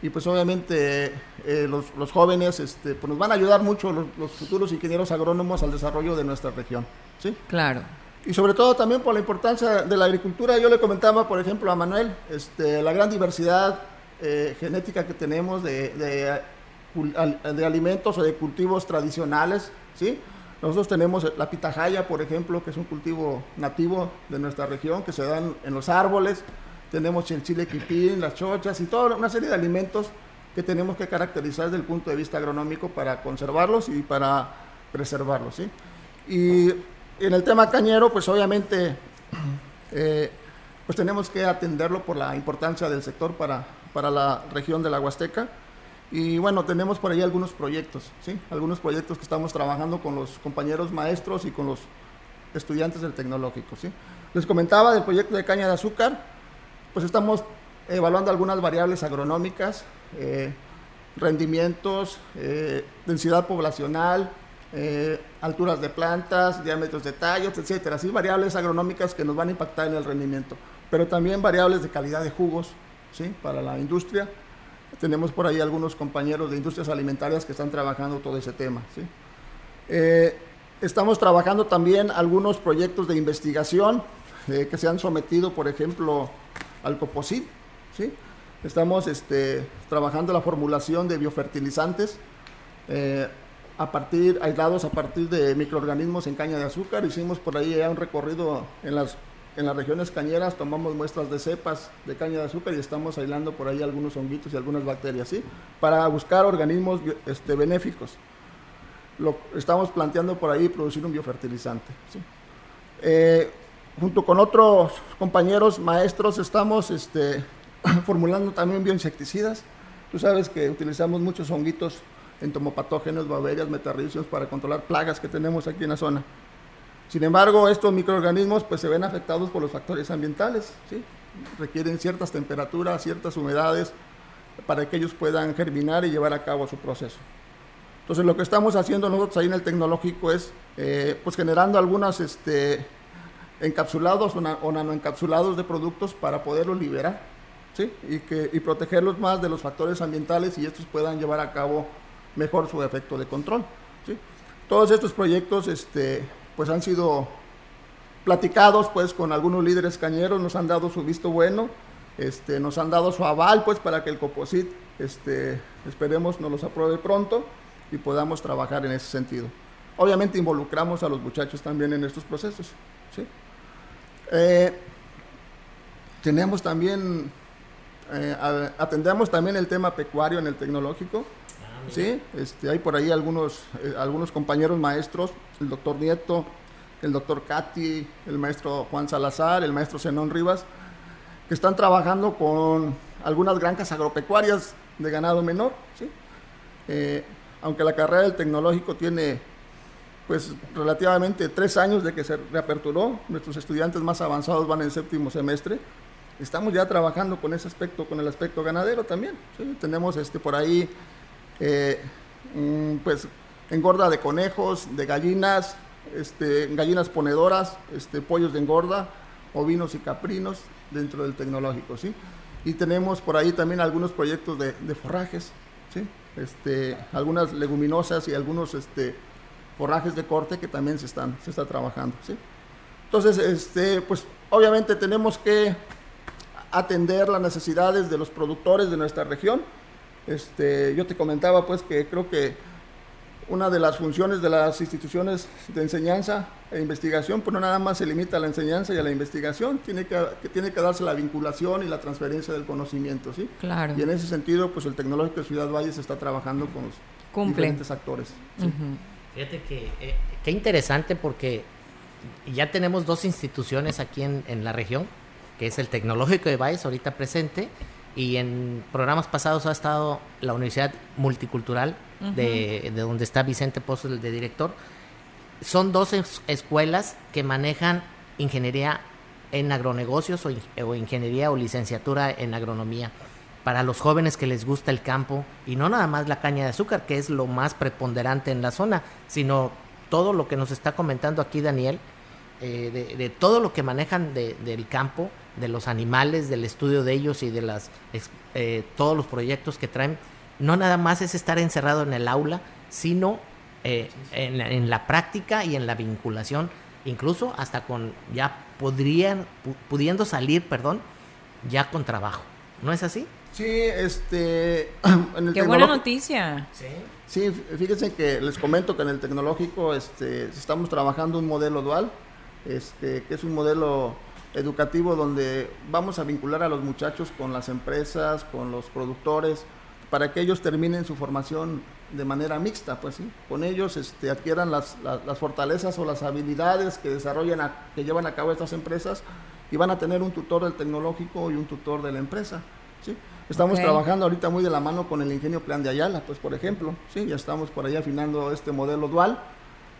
y pues obviamente eh, los, los, jóvenes este, pues nos van a ayudar mucho los, los, futuros ingenieros agrónomos al desarrollo de nuestra región. ¿sí? Claro. Y sobre todo también por la importancia de la agricultura. Yo le comentaba, por ejemplo, a Manuel, este, la gran diversidad eh, genética que tenemos de, de, alimentos o de cultivos tradicionales, ¿sí? Nosotros tenemos la pitahaya, por ejemplo, que es un cultivo nativo de nuestra región, que se dan en los árboles. Tenemos el chile quipín, las chochas y toda una serie de alimentos que tenemos que caracterizar desde el punto de vista agronómico para conservarlos y para preservarlos, ¿sí? Y en el tema cañero, pues obviamente eh, pues tenemos que atenderlo por la importancia del sector para, para la región de la Huasteca. Y bueno, tenemos por ahí algunos proyectos, ¿sí? Algunos proyectos que estamos trabajando con los compañeros maestros y con los estudiantes del tecnológico, ¿sí? Les comentaba del proyecto de caña de azúcar, pues estamos evaluando algunas variables agronómicas, eh, rendimientos, eh, densidad poblacional, eh, alturas de plantas, diámetros de tallos, etcétera. Así variables agronómicas que nos van a impactar en el rendimiento, pero también variables de calidad de jugos, ¿sí? Para la industria. Tenemos por ahí algunos compañeros de industrias alimentarias que están trabajando todo ese tema, ¿sí? Eh, estamos trabajando también algunos proyectos de investigación eh, que se han sometido, por ejemplo, al COPOSIT, ¿sí? Estamos este, trabajando la formulación de biofertilizantes a partir, aislados a partir de microorganismos en caña de azúcar. Hicimos por ahí ya un recorrido en las, en las regiones cañeras, tomamos muestras de cepas de caña de azúcar y estamos aislando por ahí algunos honguitos y algunas bacterias, ¿sí? Para buscar organismos este, benéficos. Lo estamos planteando por ahí producir un biofertilizante, eh, junto con otros compañeros maestros estamos este, formulando también bioinsecticidas Tú sabes que utilizamos muchos honguitos entomopatógenos, bacterias, metarricios para controlar plagas que tenemos aquí en la zona. Sin embargo, estos microorganismos pues se ven afectados por los factores ambientales, ¿sí? Requieren ciertas temperaturas, ciertas humedades para que ellos puedan germinar y llevar a cabo su proceso. Entonces, lo que estamos haciendo nosotros ahí en el tecnológico es eh, pues generando algunos este, encapsulados o, nanoencapsulados de productos para poderlos liberar ¿sí? y, que, y protegerlos más de los factores ambientales y estos puedan llevar a cabo mejor su efecto de control. Todos estos proyectos este, pues han sido platicados pues con algunos líderes cañeros, nos han dado su visto bueno, este, nos han dado su aval pues para que el COPOSIT este, esperemos nos los apruebe pronto y podamos trabajar en ese sentido. Obviamente involucramos a los muchachos también en estos procesos. Eh, tenemos también, eh, atendemos también el tema pecuario en el tecnológico. ¿Sí? Este, hay por ahí algunos, eh, algunos compañeros maestros, el doctor Nieto, el doctor Katy, el maestro Juan Salazar, el maestro Zenón Rivas, que están trabajando con algunas granjas agropecuarias de ganado menor. ¿sí? Eh, aunque la carrera del tecnológico tiene pues relativamente tres años de que se reaperturó, nuestros estudiantes más avanzados van en séptimo semestre, estamos ya trabajando con ese aspecto, con el aspecto ganadero también. Tenemos este, por ahí eh, mm, pues engorda de conejos, de gallinas, este, gallinas ponedoras, este, pollos de engorda, ovinos y caprinos dentro del tecnológico, ¿sí? Y tenemos por ahí también algunos proyectos de, forrajes, ¿sí? Este, algunas leguminosas y algunos este, forrajes de corte que también se están se está trabajando, ¿sí? Entonces, este, pues obviamente tenemos que atender las necesidades de los productores de nuestra región, este, yo te comentaba pues que creo que una de las funciones de las instituciones de enseñanza e investigación, pues no nada más se limita a la enseñanza y a la investigación, tiene que, tiene que darse la vinculación y la transferencia del conocimiento, ¿sí? Claro. Y en ese sentido, pues el Tecnológico de Ciudad Valles está trabajando con los diferentes actores. Fíjate que eh, qué interesante porque ya tenemos dos instituciones aquí en, en la región, que es el Tecnológico de Valles, ahorita presente, y en programas pasados ha estado la Universidad Multicultural de, donde está Vicente Pozo, el de director. Son dos escuelas que manejan ingeniería en agronegocios o, ingeniería o licenciatura en agronomía para los jóvenes que les gusta el campo y no nada más la caña de azúcar, que es lo más preponderante en la zona, sino todo lo que nos está comentando aquí Daniel, eh, de, todo lo que manejan del campo de los animales, del estudio de ellos y de las eh, todos los proyectos que traen, no nada más es estar encerrado en el aula, sino eh, en, la práctica y en la vinculación, incluso hasta con ya podrían, pudiendo salir, perdón, ya con trabajo. ¿No es así? Sí, este... Qué buena noticia. Sí. Sí, fíjense que les comento que en el tecnológico este, estamos trabajando un modelo dual, este, que es un modelo educativo donde vamos a vincular a los muchachos con las empresas, con los productores, para que ellos terminen su formación de manera mixta, pues sí, con ellos este, adquieran las, las, fortalezas o las habilidades que desarrollan, que llevan a cabo estas empresas y van a tener un tutor del tecnológico y un tutor de la empresa, ¿sí? Estamos trabajando ahorita muy de la mano con el ingenio Plan de Ayala, pues por ejemplo, sí, ya estamos por ahí afinando este modelo dual,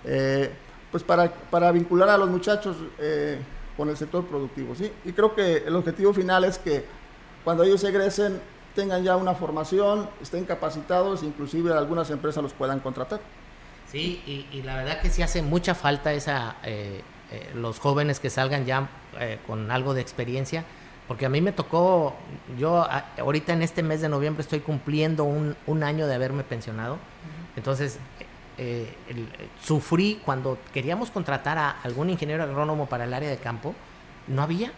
eh, pues para, para vincular a los muchachos eh, con el sector productivo. ¿sí? Y creo que el objetivo final es que cuando ellos egresen tengan ya una formación, estén capacitados, inclusive algunas empresas los puedan contratar. Sí, y, la verdad que sí hace mucha falta esa, eh, eh, los jóvenes que salgan ya eh, con algo de experiencia, porque a mí me tocó, yo ahorita en este mes de noviembre estoy cumpliendo un, un año de haberme pensionado, entonces eh, sufrí cuando queríamos contratar a algún ingeniero agrónomo para el área de campo, no había,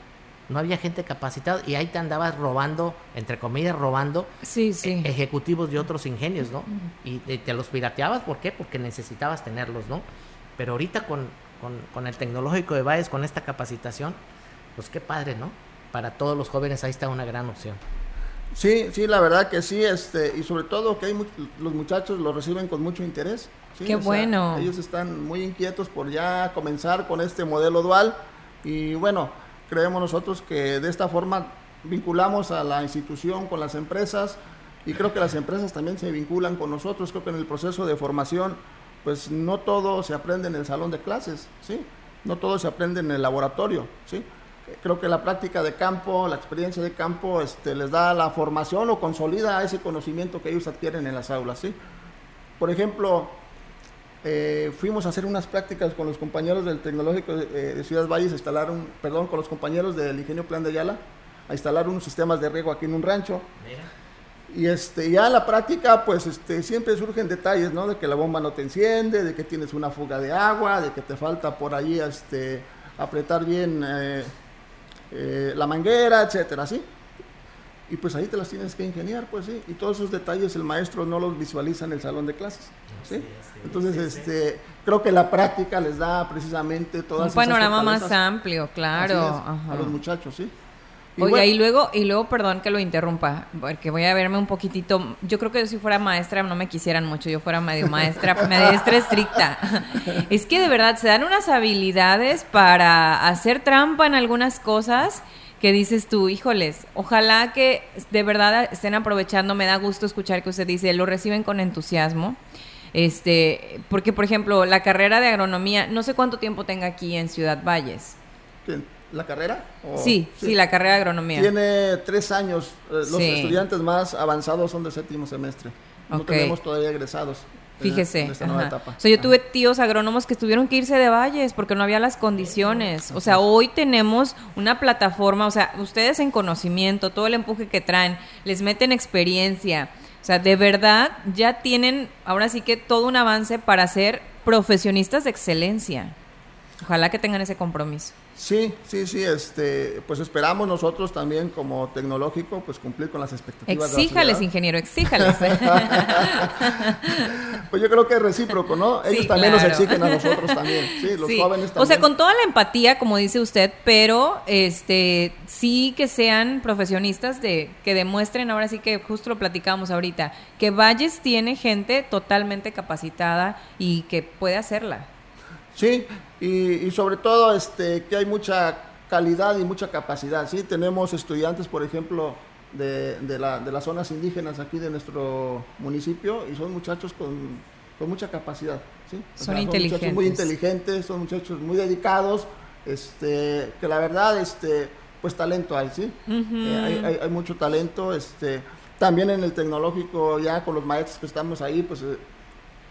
no había gente capacitada y ahí te andabas robando, entre comillas, robando sí, sí. E-, ejecutivos de otros ingenios, ¿no? Y, te los pirateabas, ¿por qué? Porque necesitabas tenerlos, ¿no? Pero ahorita con, con, el tecnológico de Baez, con esta capacitación, pues qué padre, ¿no? Para todos los jóvenes ahí está una gran opción. Sí, sí, la verdad que sí, este, y sobre todo que hay los muchachos lo reciben con mucho interés. Qué bueno. ellos están muy inquietos por ya comenzar con este modelo dual y bueno, creemos nosotros que de esta forma vinculamos a la institución con las empresas y creo que las empresas también se vinculan con nosotros. Creo que en el proceso de formación, pues no todo se aprende en el salón de clases, ¿sí? No todo se aprende en el laboratorio, ¿sí? Creo que la práctica de campo, la experiencia de campo, este, les da la formación o consolida ese conocimiento que ellos adquieren en las aulas, ¿sí? Por ejemplo, eh, fuimos a hacer unas prácticas con los compañeros del Tecnológico de, eh, de Ciudad Valles, a instalar un, perdón, con los compañeros del Ingenio Plan de Ayala, a instalar unos sistemas de riego aquí en un rancho. Y este, ya en la práctica, pues este, siempre surgen detalles, ¿no? De que la bomba no te enciende, de que tienes una fuga de agua, de que te falta por ahí este, apretar bien eh, eh, la manguera, etcétera, ¿sí? Y pues ahí te las tienes que ingeniar, pues sí. Y todos esos detalles el maestro no los visualiza en el salón de clases, ¿sí? Entonces, este, creo que la práctica les da precisamente todas Un esas panorama más amplio, claro. Es, ajá. a los muchachos, ¿sí? Oiga, bueno, y luego, y luego, perdón que lo interrumpa, porque voy a verme un poquitito. Yo creo que yo si fuera maestra no me quisieran mucho, yo fuera medio maestra, maestra estricta. Es que de verdad se dan unas habilidades para hacer trampa en algunas cosas que dices tú, híjoles, ojalá que de verdad estén aprovechando, me da gusto escuchar que usted dice, lo reciben con entusiasmo. Este, porque por ejemplo, la carrera de agronomía, no sé cuánto tiempo tenga aquí en Ciudad Valles. ¿La carrera? ¿O- Sí, sí, la carrera de agronomía. Tiene tres años. eh, los Sí. estudiantes más avanzados son de séptimo semestre. No tenemos todavía egresados. Fíjese. En esta nueva etapa. Yo tuve tíos agrónomos que tuvieron que irse de valles porque no había las condiciones. O sea, hoy tenemos una plataforma, o sea, ustedes en conocimiento, todo el empuje que traen, les meten experiencia. O sea, de verdad ya tienen ahora sí que todo un avance para ser profesionistas de excelencia. Ojalá que tengan ese compromiso. Sí, sí, sí. Este, pues esperamos nosotros también como tecnológico pues cumplir con las expectativas. de la Exíjales, ingeniero, exíjales. Pues yo creo que es recíproco, ¿no? Ellos Sí, también claro. nos exigen a nosotros también. Sí, los Sí. jóvenes también. O sea, con toda la empatía, como dice usted, pero este sí que sean profesionistas de que demuestren, ahora sí que justo lo platicamos ahorita, que Valles tiene gente totalmente capacitada y que puede hacerla. Sí, y, y sobre todo este, que hay mucha calidad y mucha capacidad. Sí, tenemos estudiantes, por ejemplo, de, de, la- de las zonas indígenas aquí de nuestro municipio y son muchachos con, con mucha capacidad. ¿sí? O Son muchachos muy inteligentes. son muchachos muy dedicados, este, que la verdad, este, pues talento hay, ¿sí? Eh, hay, hay- hay mucho talento. Este, también en el tecnológico, ya con los maestros que estamos ahí, pues eh,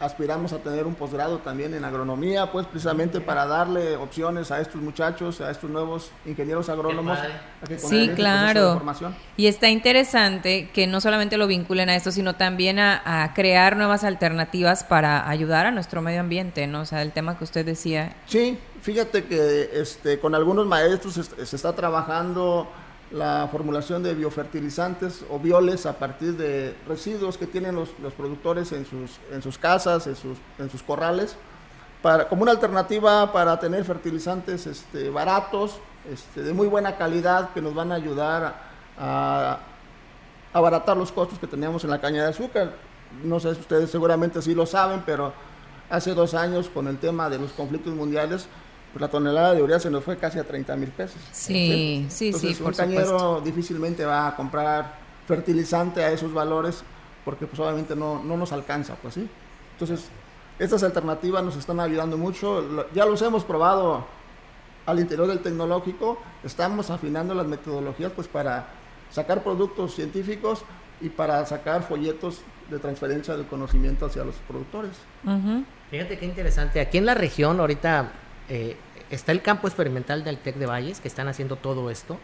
aspiramos a tener un posgrado también en agronomía, pues precisamente para darle opciones a estos muchachos, a estos nuevos ingenieros agrónomos. a que Sí, este claro. formación. Y está interesante que no solamente lo vinculen a esto, sino también a, a crear nuevas alternativas para ayudar a nuestro medio ambiente, ¿no? O sea, el tema que usted decía. Sí, fíjate que este, con algunos maestros se, se está trabajando la formulación de biofertilizantes o bioles a partir de residuos que tienen los, los productores en sus, en sus casas, en sus, en sus corrales, para, como una alternativa para tener fertilizantes este, baratos, este, de muy buena calidad, que nos van a ayudar a, a abaratar los costos que teníamos en la caña de azúcar. No sé si ustedes seguramente sí lo saben, pero hace dos años con el tema de los conflictos mundiales, pues la tonelada de urea se nos fue casi a 30 mil pesos. Sí, sí, Entonces, sí, un por cañero supuesto. difícilmente va a comprar fertilizante a esos valores porque pues obviamente no, no nos alcanza, pues sí. Entonces, estas alternativas nos están ayudando mucho. Lo- Ya los hemos probado al interior del tecnológico. Estamos afinando las metodologías pues para sacar productos científicos y para sacar folletos de transferencia del conocimiento hacia los productores. Fíjate qué interesante. Aquí en la región ahorita eh, está el campo experimental del TEC de Valles, que están haciendo todo esto.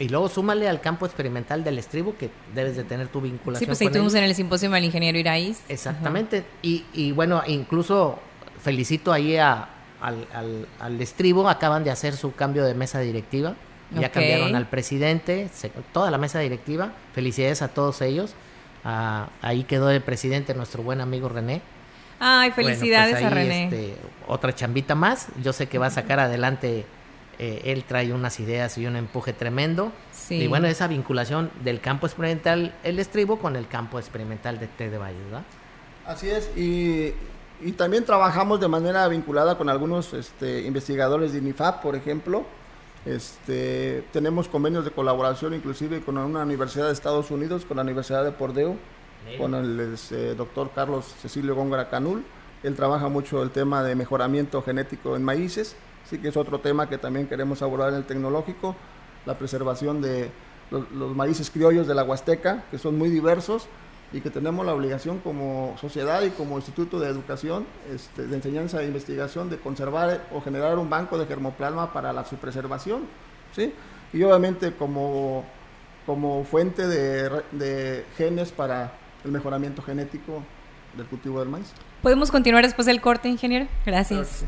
Y luego súmale al campo experimental del estribo, que debes de tener tu vinculación Sí, pues ahí tuvimos en el simposio al ingeniero Iraíz. Exactamente. Y, y bueno, incluso felicito ahí a- al, al- al estribo, acaban de hacer su cambio de mesa directiva. Ya cambiaron al presidente, se- toda la mesa directiva. Felicidades a todos ellos. Ah, ahí quedó el presidente, nuestro buen amigo René. Ay, Bueno, pues felicidades a René. este, otra chambita más. Yo sé que va a sacar adelante. eh, él trae unas ideas y un empuje tremendo. Sí. Y bueno, esa vinculación del campo experimental, el estribo, con el campo experimental de T de Valle, ¿verdad? Así es, y, y también trabajamos de manera vinculada con algunos este, investigadores de INIFAP, por ejemplo, Este, tenemos convenios de colaboración inclusive con una universidad de Estados Unidos, con la Universidad de Pordeo, con el este, doctor Carlos Cecilio Góngora Canul. Él trabaja mucho el tema de mejoramiento genético en maíces, sí que es otro tema que también queremos abordar en el tecnológico, la preservación de los, los maíces criollos de la Huasteca, que son muy diversos y que tenemos la obligación como sociedad y como Instituto de Educación, este, de Enseñanza e Investigación, de conservar o generar un banco de germoplasma para la su preservación, ¿sí? Y obviamente como, como fuente de, de genes para el mejoramiento genético del cultivo del maíz. ¿Podemos continuar después del corte, ingeniero? Gracias.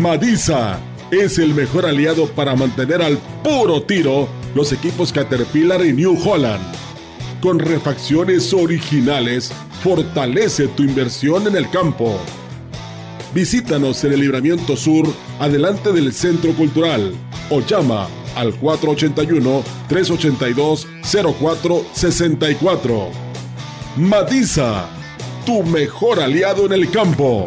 Madisa es el mejor aliado para mantener al puro tiro los equipos Caterpillar y New Holland. Con refacciones originales, fortalece tu inversión en el campo. Visítanos en el Libramiento Sur, adelante del Centro Cultural, o llama al 481-382-0464. Madisa, tu mejor aliado en el campo.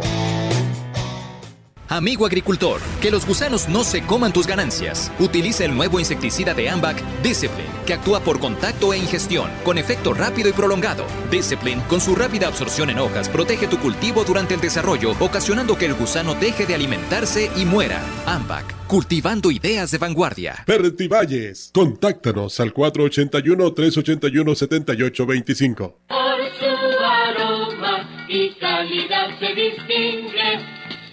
Amigo agricultor, que los gusanos no se coman tus ganancias. Utiliza el nuevo insecticida de Ambac, Discipline, que actúa por contacto e ingestión, con efecto rápido y prolongado. Discipline, con su rápida absorción en hojas, protege tu cultivo durante el desarrollo, ocasionando que el gusano deje de alimentarse y muera. Ambac, cultivando ideas de vanguardia. Valles, contáctanos al 481-381-7825. Por su aroma y calidad se distingue.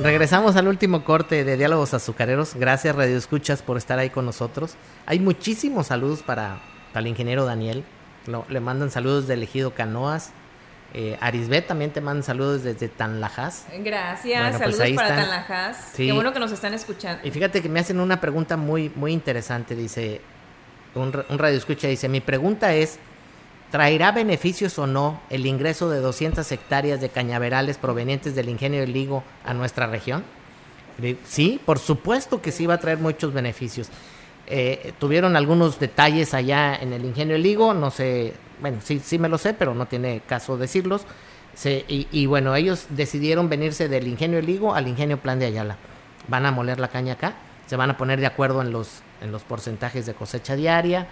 Regresamos al último corte de Diálogos Azucareros. Gracias, Radio Escuchas, por estar ahí con nosotros. Hay muchísimos saludos para, para el ingeniero Daniel. Lo- le mandan saludos del Ejido Canoas. Eh, Arisbet también te mandan saludos desde Tanlajas. Gracias, Bueno, pues saludos para están. Tanlajas. Sí. Qué bueno que nos están escuchando. Y fíjate que me hacen una pregunta muy, muy interesante. Dice, un, un radio escucha dice, mi pregunta es, ¿traerá beneficios o no el ingreso de 200 hectáreas de cañaverales provenientes del ingenio del Ligo a nuestra región? Le- Sí, por supuesto que sí va a traer muchos beneficios. Eh, tuvieron algunos detalles allá en el ingenio del Ligo, no sé, bueno, sí, sí me lo sé, pero no tiene caso decirlos. Y bueno, ellos decidieron venirse del ingenio del Ligo al ingenio Plan de Ayala. Van a moler la caña acá, se van a poner de acuerdo en los, en los porcentajes de cosecha diaria,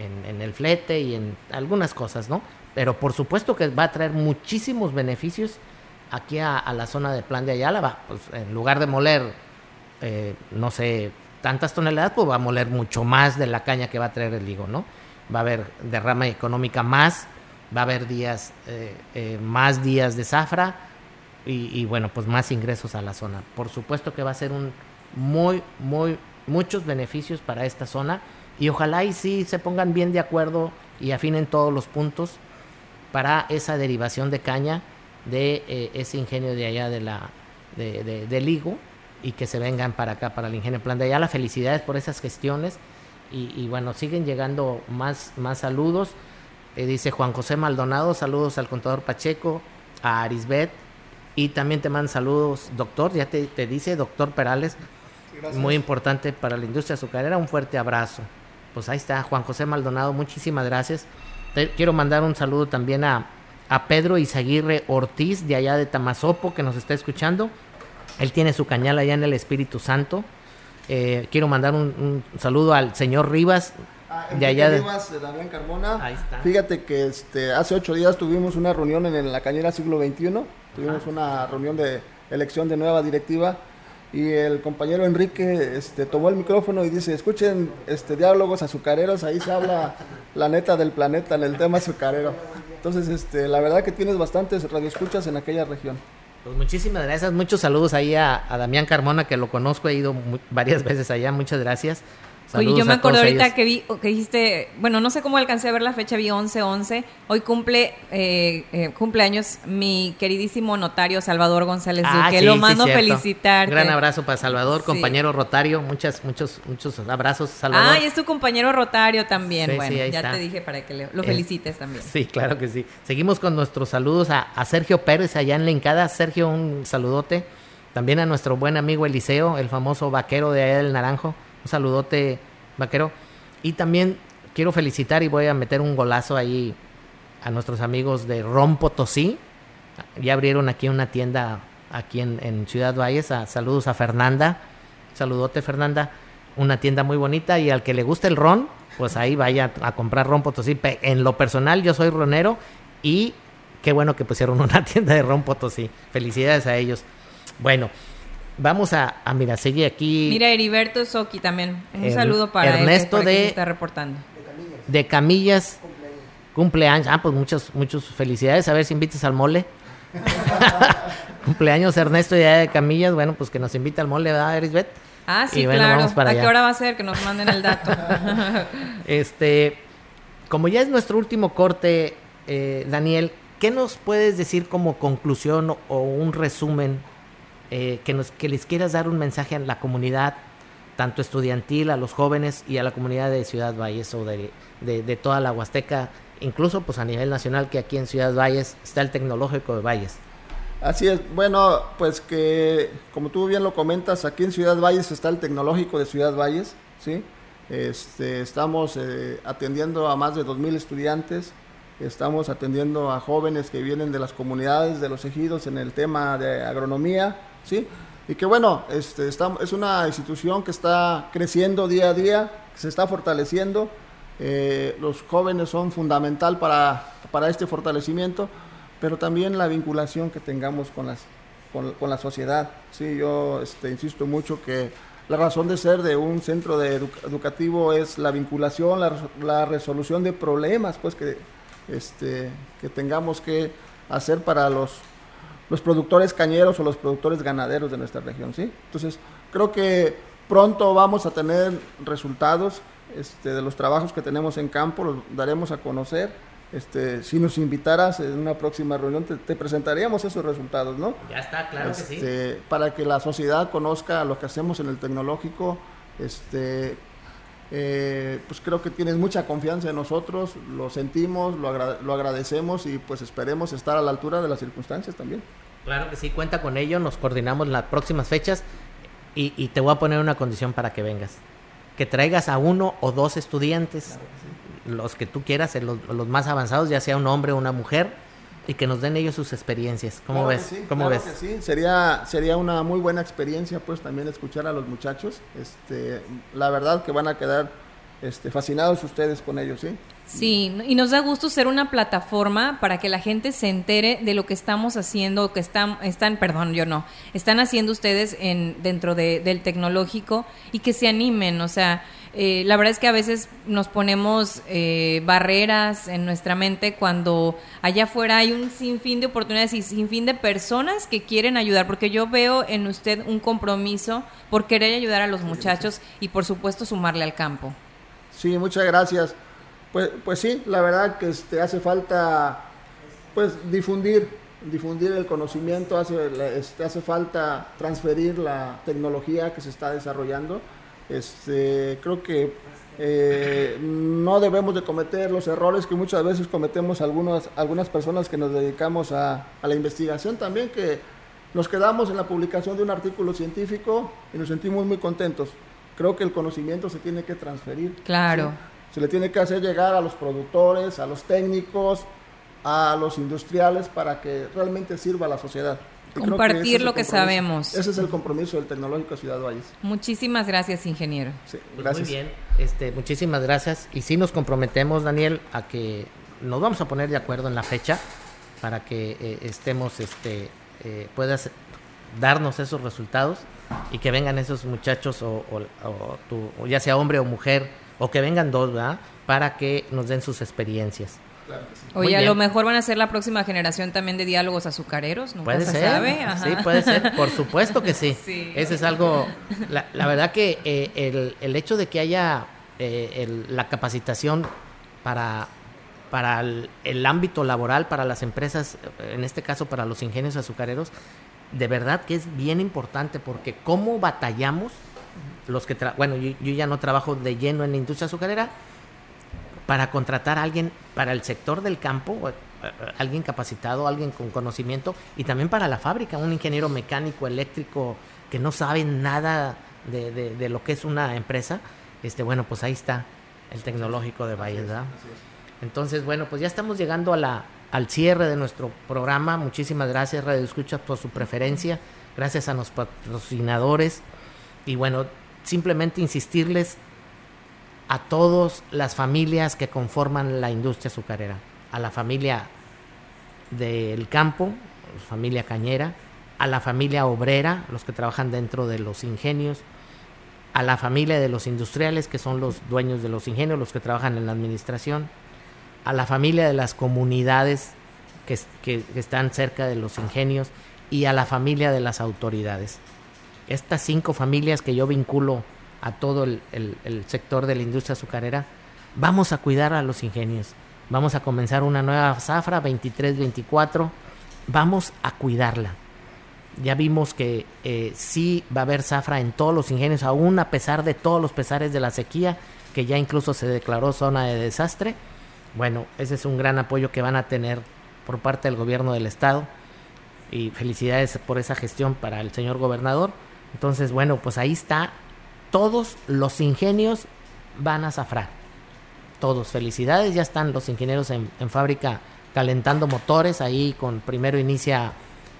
en, el flete y en algunas cosas, ¿no? Pero por supuesto que va a traer muchísimos beneficios aquí a, la zona de Plan de Ayala. Pues, en lugar de moler, eh, no sé, tantas toneladas, pues va a moler mucho más de la caña que va a traer el higo, ¿no? Va a haber derrama económica más, va a haber días, eh, eh, más días de zafra y, y, bueno, pues más ingresos a la zona. Por supuesto que va a ser un muy, muy, muchos beneficios para esta zona y ojalá y sí se pongan bien de acuerdo y afinen todos los puntos para esa derivación de caña de eh, ese ingenio de allá de la de, de- del Ligo y que se vengan para acá para el ingenio Plan de Ayala. Felicidades por esas gestiones y, y bueno, siguen llegando más, más saludos. Eh, dice Juan José Maldonado, saludos al contador Pacheco, a Arisbet y también te mandan saludos, doctor, ya te, te dice doctor Perales, muy importante para la industria azucarera, un fuerte abrazo. Pues ahí está, Juan José Maldonado, muchísimas gracias. Te- quiero mandar un saludo también a, a Pedro Izaguirre Ortiz, de allá de Tamazopo, que nos está escuchando. Él tiene su cañal allá en el Espíritu Santo. Eh, quiero mandar un, un saludo al señor Rivas, Ah, de allá de... Rivas, de Damián Carmona. Ahí está. Fíjate que este, hace ocho días tuvimos una reunión en la cañera siglo XXI. Tuvimos una reunión de elección de nueva directiva y el compañero Enrique este, tomó el micrófono y dice, escuchen este, diálogos azucareros, ahí se habla la neta del planeta en el tema azucarero. Entonces, este, la verdad que tienes bastantes radioescuchas en aquella región. Pues muchísimas gracias, muchos saludos ahí a, a Damián Carmona, que lo conozco, he ido varias veces allá, muchas gracias. Oye, Saludos yo me acuerdo ahorita ellos. que vi, que dijiste, bueno, no sé cómo alcancé a ver la fecha, vi 11-11. Hoy cumple eh, eh, cumpleaños mi queridísimo notario Salvador González Ah, Duque. sí, Lo sí, mando cierto. felicitar. Gran abrazo para Salvador, Sí. compañero Rotario, muchas, muchos, muchos abrazos, Salvador. Ah, y es tu compañero Rotario también. Sí, bueno, sí, ya está. te dije para que lo Es- felicites también. Sí, claro que sí. Seguimos con nuestros saludos a, a Sergio Pérez allá en la Hincada. Sergio, un saludote. También a nuestro buen amigo Eliseo, el famoso vaquero de allá del Naranjo. Un saludote, vaquero. Y también quiero felicitar y voy a meter un golazo ahí a nuestros amigos de Ron Potosí. Ya abrieron aquí una tienda aquí en, en Ciudad Valles. A- saludos a Fernanda. Saludote, Fernanda. Una tienda muy bonita y al que le guste el ron, pues ahí vaya a comprar ron Potosí. En lo personal, yo soy ronero y qué bueno que pusieron una tienda de ron Potosí. Felicidades a ellos. Bueno, vamos a, a mira, sigue aquí Mira, Heriberto Soki también. Un saludo para Ernesto él, aquí de- se está reportando. de Camillas. Cumpleaños. Ah, pues muchas, muchas felicidades. A ver si invitas al mole. Cumpleaños Ernesto ya de Camillas. Bueno, pues que nos invita al mole, ¿verdad, Erisbet? Ah, sí, Y bueno, claro. vamos para ¿A allá. qué hora va a ser? Que nos manden el dato. Este, como ya es nuestro último corte, eh, Daniel, ¿qué nos puedes decir como conclusión o, o un resumen eh, que, nos, que les quieras dar un mensaje a la comunidad, tanto estudiantil, a los jóvenes y a la comunidad de Ciudad Valles o de, de- toda la Huasteca, incluso pues a nivel nacional, que aquí en Ciudad Valles está el Tecnológico de Valles? Así es, bueno, pues que como tú bien lo comentas, aquí en Ciudad Valles está el tecnológico de Ciudad Valles, ¿sí? Este, estamos eh, atendiendo a más de 2.000 estudiantes, estamos atendiendo a jóvenes que vienen de las comunidades, de los ejidos en el tema de agronomía, ¿sí? Y que bueno, este, estamos, es una institución que está creciendo día a día, que se está fortaleciendo, eh, los jóvenes son fundamental para, para este fortalecimiento, pero también la vinculación que tengamos con, las, con, con la sociedad. Sí, yo este, insisto mucho que la razón de ser de un centro de edu- educativo es la vinculación, la, la resolución de problemas pues, que, este, que tengamos que hacer para los, los productores cañeros o los productores ganaderos de nuestra región. ¿sí? Entonces, creo que pronto vamos a tener resultados este, de los trabajos que tenemos en campo, los daremos a conocer. Este, si nos invitaras en una próxima reunión, te, te presentaríamos esos resultados, ¿no? Ya está, claro que sí. Este, Para que la sociedad conozca lo que hacemos en el tecnológico, este, eh, pues creo que tienes mucha confianza en nosotros, lo sentimos, lo, agra- lo agradecemos y pues esperemos estar a la altura de las circunstancias también. Claro que sí, cuenta con ello, nos coordinamos las próximas fechas y, y te voy a poner una condición para que vengas. Que traigas a uno o dos estudiantes, los que tú quieras, los, los más avanzados, ya sea un hombre o una mujer, y que nos den ellos sus experiencias. ¿Cómo Claro ves? sí, ¿Cómo claro ves? sí, sería, sería una muy buena experiencia pues también escuchar a los muchachos. Este, la verdad que van a quedar este, fascinados ustedes con ellos, ¿sí? Sí, y nos da gusto ser una plataforma para que la gente se entere de lo que estamos haciendo, que están, están perdón, yo no, están haciendo ustedes en, dentro de- del tecnológico y que se animen. O sea, eh, la verdad es que a veces nos ponemos eh, barreras en nuestra mente cuando allá afuera hay un sinfín de oportunidades y sinfín de personas que quieren ayudar, porque yo veo en usted un compromiso por querer ayudar a los muchachos y por supuesto sumarle al campo. Sí, muchas gracias. Pues, pues sí, la verdad que este, hace falta pues difundir, difundir el conocimiento, hace, este, hace falta transferir la tecnología que se está desarrollando. Este, creo que eh, no debemos de cometer los errores que muchas veces cometemos algunas, algunas personas que nos dedicamos a la investigación también, que nos quedamos en la publicación de un artículo científico y nos sentimos muy contentos. Creo que el conocimiento se tiene que transferir. Claro. ¿sí? Se le tiene que hacer llegar a los productores, a los técnicos, a los industriales para que realmente sirva a la sociedad. Y Compartir lo que sabemos. Ese es el compromiso del Tecnológico Ciudad Valles. Muchísimas gracias, ingeniero. Sí, Pues gracias. Muy bien, este, muchísimas gracias. Y sí nos comprometemos, Daniel, a que nos vamos a poner de acuerdo en la fecha para que eh, estemos, este, eh, puedas darnos esos resultados y que vengan esos muchachos o, o- o tú, o ya sea hombre o mujer o que vengan dos, ¿verdad? Para que nos den sus experiencias. Oye, a lo mejor van a ser la próxima generación también de diálogos azucareros, ¿no? Puede ser, sí, puede ser, por supuesto que sí. Ese es algo, la, la verdad que eh, el, el, hecho de que haya eh, la capacitación para, para el, ámbito laboral, para las empresas, en este caso para los ingenios azucareros, de verdad que es bien importante porque cómo batallamos los que, bueno, yo, yo ya no trabajo de lleno en la industria azucarera, para contratar a alguien para el sector del campo, eh, eh, alguien capacitado, alguien con conocimiento, y también para la fábrica, un ingeniero mecánico, eléctrico, que no sabe nada de, de, lo que es una empresa, este, bueno, pues ahí está el tecnológico de Valle, ¿verdad? Entonces, bueno, pues ya estamos llegando a la, al cierre de nuestro programa. Muchísimas gracias, Radio Escucha, por su preferencia. Gracias a los patrocinadores. Y bueno, simplemente insistirles a todas las familias que conforman la industria azucarera, a la familia del campo, familia cañera, a la familia obrera, los que trabajan dentro de los ingenios, a la familia de los industriales, que son los dueños de los ingenios, los que trabajan en la administración, a la familia de las comunidades que, están cerca de los ingenios y a la familia de las autoridades. Estas cinco familias que yo vinculo a todo el, sector de la industria azucarera, vamos a cuidar a los ingenios. Vamos a comenzar una nueva zafra 23-24. Vamos a cuidarla. Ya vimos que eh, sí va a haber zafra en todos los ingenios, aún a pesar de todos los pesares de la sequía, que ya incluso se declaró zona de desastre. Bueno, ese es un gran apoyo que van a tener por parte del gobierno del estado. Y felicidades por esa gestión para el señor gobernador. Entonces, bueno, pues ahí está todos los ingenios van a zafrar. Todos, felicidades, ya están los ingenieros en, fábrica calentando motores, ahí con primero inicia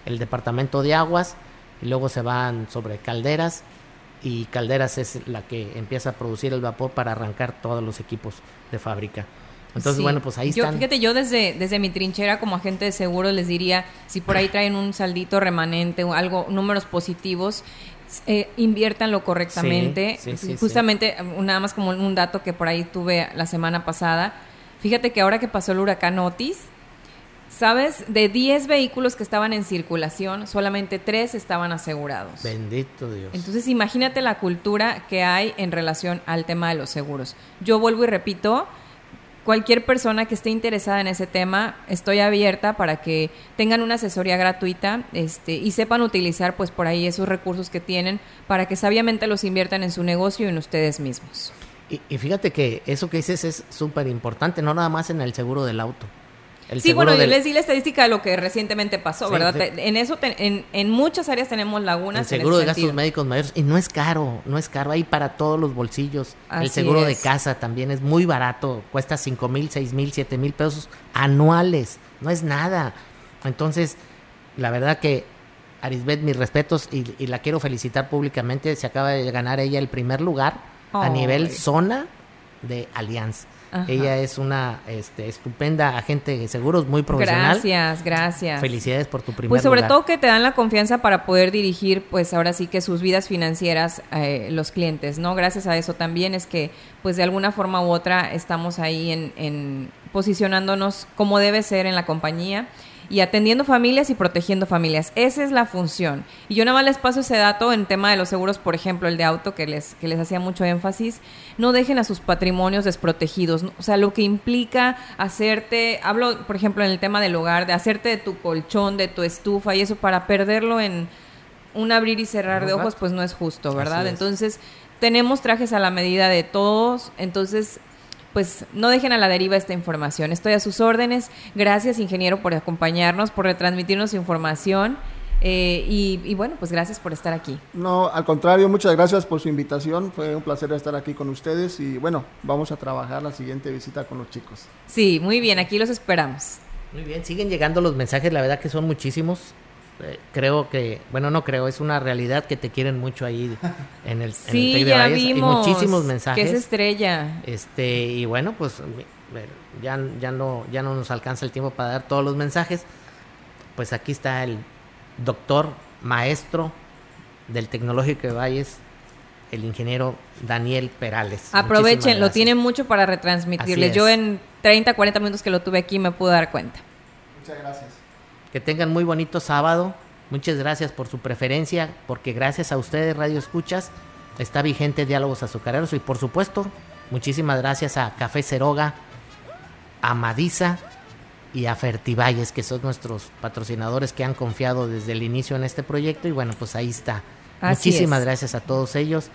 el departamento de aguas y luego se van sobre calderas y calderas es la que empieza a producir el vapor para arrancar todos los equipos de fábrica. Entonces, bueno, pues ahí yo, Fíjate, yo desde, desde mi trinchera como agente de seguro les diría, si por ahí traen un saldito remanente, o algo, números positivos, eh, inviértanlo correctamente. Justamente, nada más como un dato que por ahí tuve la semana pasada. Fíjate que ahora que pasó el huracán Otis, ¿sabes? De 10 vehículos que estaban en circulación, solamente 3 estaban asegurados. Bendito Dios. Entonces, imagínate la cultura que hay en relación al tema de los seguros. Yo vuelvo y repito, cualquier persona que esté interesada en ese tema, estoy abierta para que tengan una asesoría gratuita este, y sepan utilizar pues por ahí esos recursos que tienen para que sabiamente los inviertan en su negocio y en ustedes mismos. Y, y fíjate que eso que dices es súper importante, no nada más en el seguro del auto sí, bueno, yo les di la estadística de lo que recientemente pasó, ¿verdad? En eso, en, en, muchas áreas tenemos lagunas. El seguro de gastos médicos mayores, y no es caro, no es caro, hay para todos los bolsillos. el seguro de casa también es muy barato, cuesta cinco mil, seis mil, siete mil pesos anuales, no es nada. Entonces, la verdad que Arisbet, mis respetos y, la quiero felicitar públicamente, se acaba de ganar ella el primer lugar a nivel zona de Alianza. Ella es una este, estupenda agente de seguros, muy profesional. Gracias, gracias. Felicidades por tu primer Pues sobre todo que te dan la confianza para poder dirigir, pues ahora sí que sus vidas financieras, eh, los clientes, ¿no? Gracias a eso también es que, pues de alguna forma u otra, estamos ahí en, en posicionándonos como debe ser en la compañía y atendiendo familias y protegiendo familias. Esa es la función. Y yo nada más les paso ese dato en tema de los seguros, por ejemplo, el de auto, que les, que les hacía mucho énfasis. No dejen a sus patrimonios desprotegidos. O sea, lo que implica hacerte, hablo, por ejemplo, en el tema del hogar, de hacerte de tu colchón, de tu estufa y eso para perderlo en un abrir y cerrar de ojos, pues no es justo, ¿verdad? Entonces, tenemos trajes a la medida de todos. Entonces, pues no dejen a la deriva esta información. Estoy a sus órdenes. Gracias, ingeniero, por acompañarnos, por retransmitirnos información. Eh, y, bueno, pues gracias por estar aquí. No, al contrario, muchas gracias por su invitación. Fue un placer estar aquí con ustedes y bueno, vamos a trabajar la siguiente visita con los chicos. Sí, muy bien, aquí los esperamos. Muy bien, siguen llegando los mensajes, la verdad que son muchísimos. Eh, creo que, bueno, no creo, es una realidad que te quieren mucho ahí en el, sí, en ya vimos muchísimos mensajes. Que es estrella. Este, y bueno, pues ya, ya, no, ya no nos alcanza el tiempo para dar todos los mensajes. Pues aquí está el doctor, maestro del Tecnológico de Valles, el ingeniero Daniel Perales. Aprovechen, lo tienen mucho para retransmitirles. Yo en 30, 40 minutos que lo tuve aquí me pude dar cuenta. Muchas gracias. Que tengan muy bonito sábado. Muchas gracias por su preferencia, porque gracias a ustedes, Radio Escuchas, está vigente Diálogos Azucareros. Y por supuesto, muchísimas gracias a Café Ceroga, a Madisa y a Fertivalles, que son nuestros patrocinadores que han confiado desde el inicio en este proyecto. Y bueno, pues ahí está. Así Muchísimas es. gracias a todos ellos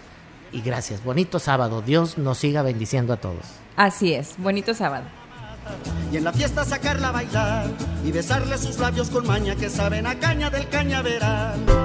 y gracias. Bonito sábado. Dios nos siga bendiciendo a todos. Así es, bonito sábado. Y en la fiesta sacarla a bailar y besarle sus labios con maña que saben a caña del cañaveral.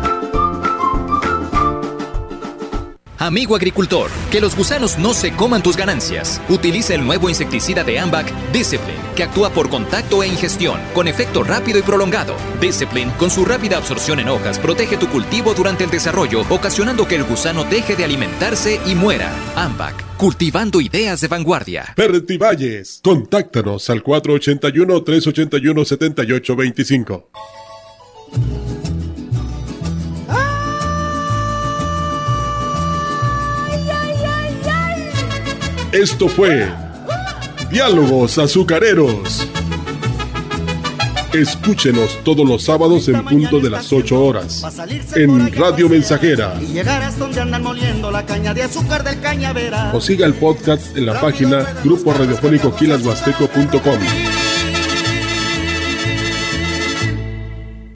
Amigo agricultor, que los gusanos no se coman tus ganancias. Utiliza el nuevo insecticida de Ambac, Discipline, que actúa por contacto e ingestión, con efecto rápido y prolongado. Discipline, con su rápida absorción en hojas, protege tu cultivo durante el desarrollo, ocasionando que el gusano deje de alimentarse y muera. Ambac, cultivando ideas de vanguardia. Fertivalles. Contáctanos al 481-381-7825. Esto fue Diálogos Azucareros. Escúchenos todos los sábados en punto de las 8 horas en Radio Mensajera Y llegarás donde andan moliendo la caña de azúcar del cañaveral. o siga el podcast en la página grupo radiofónico quilashuasteco.com.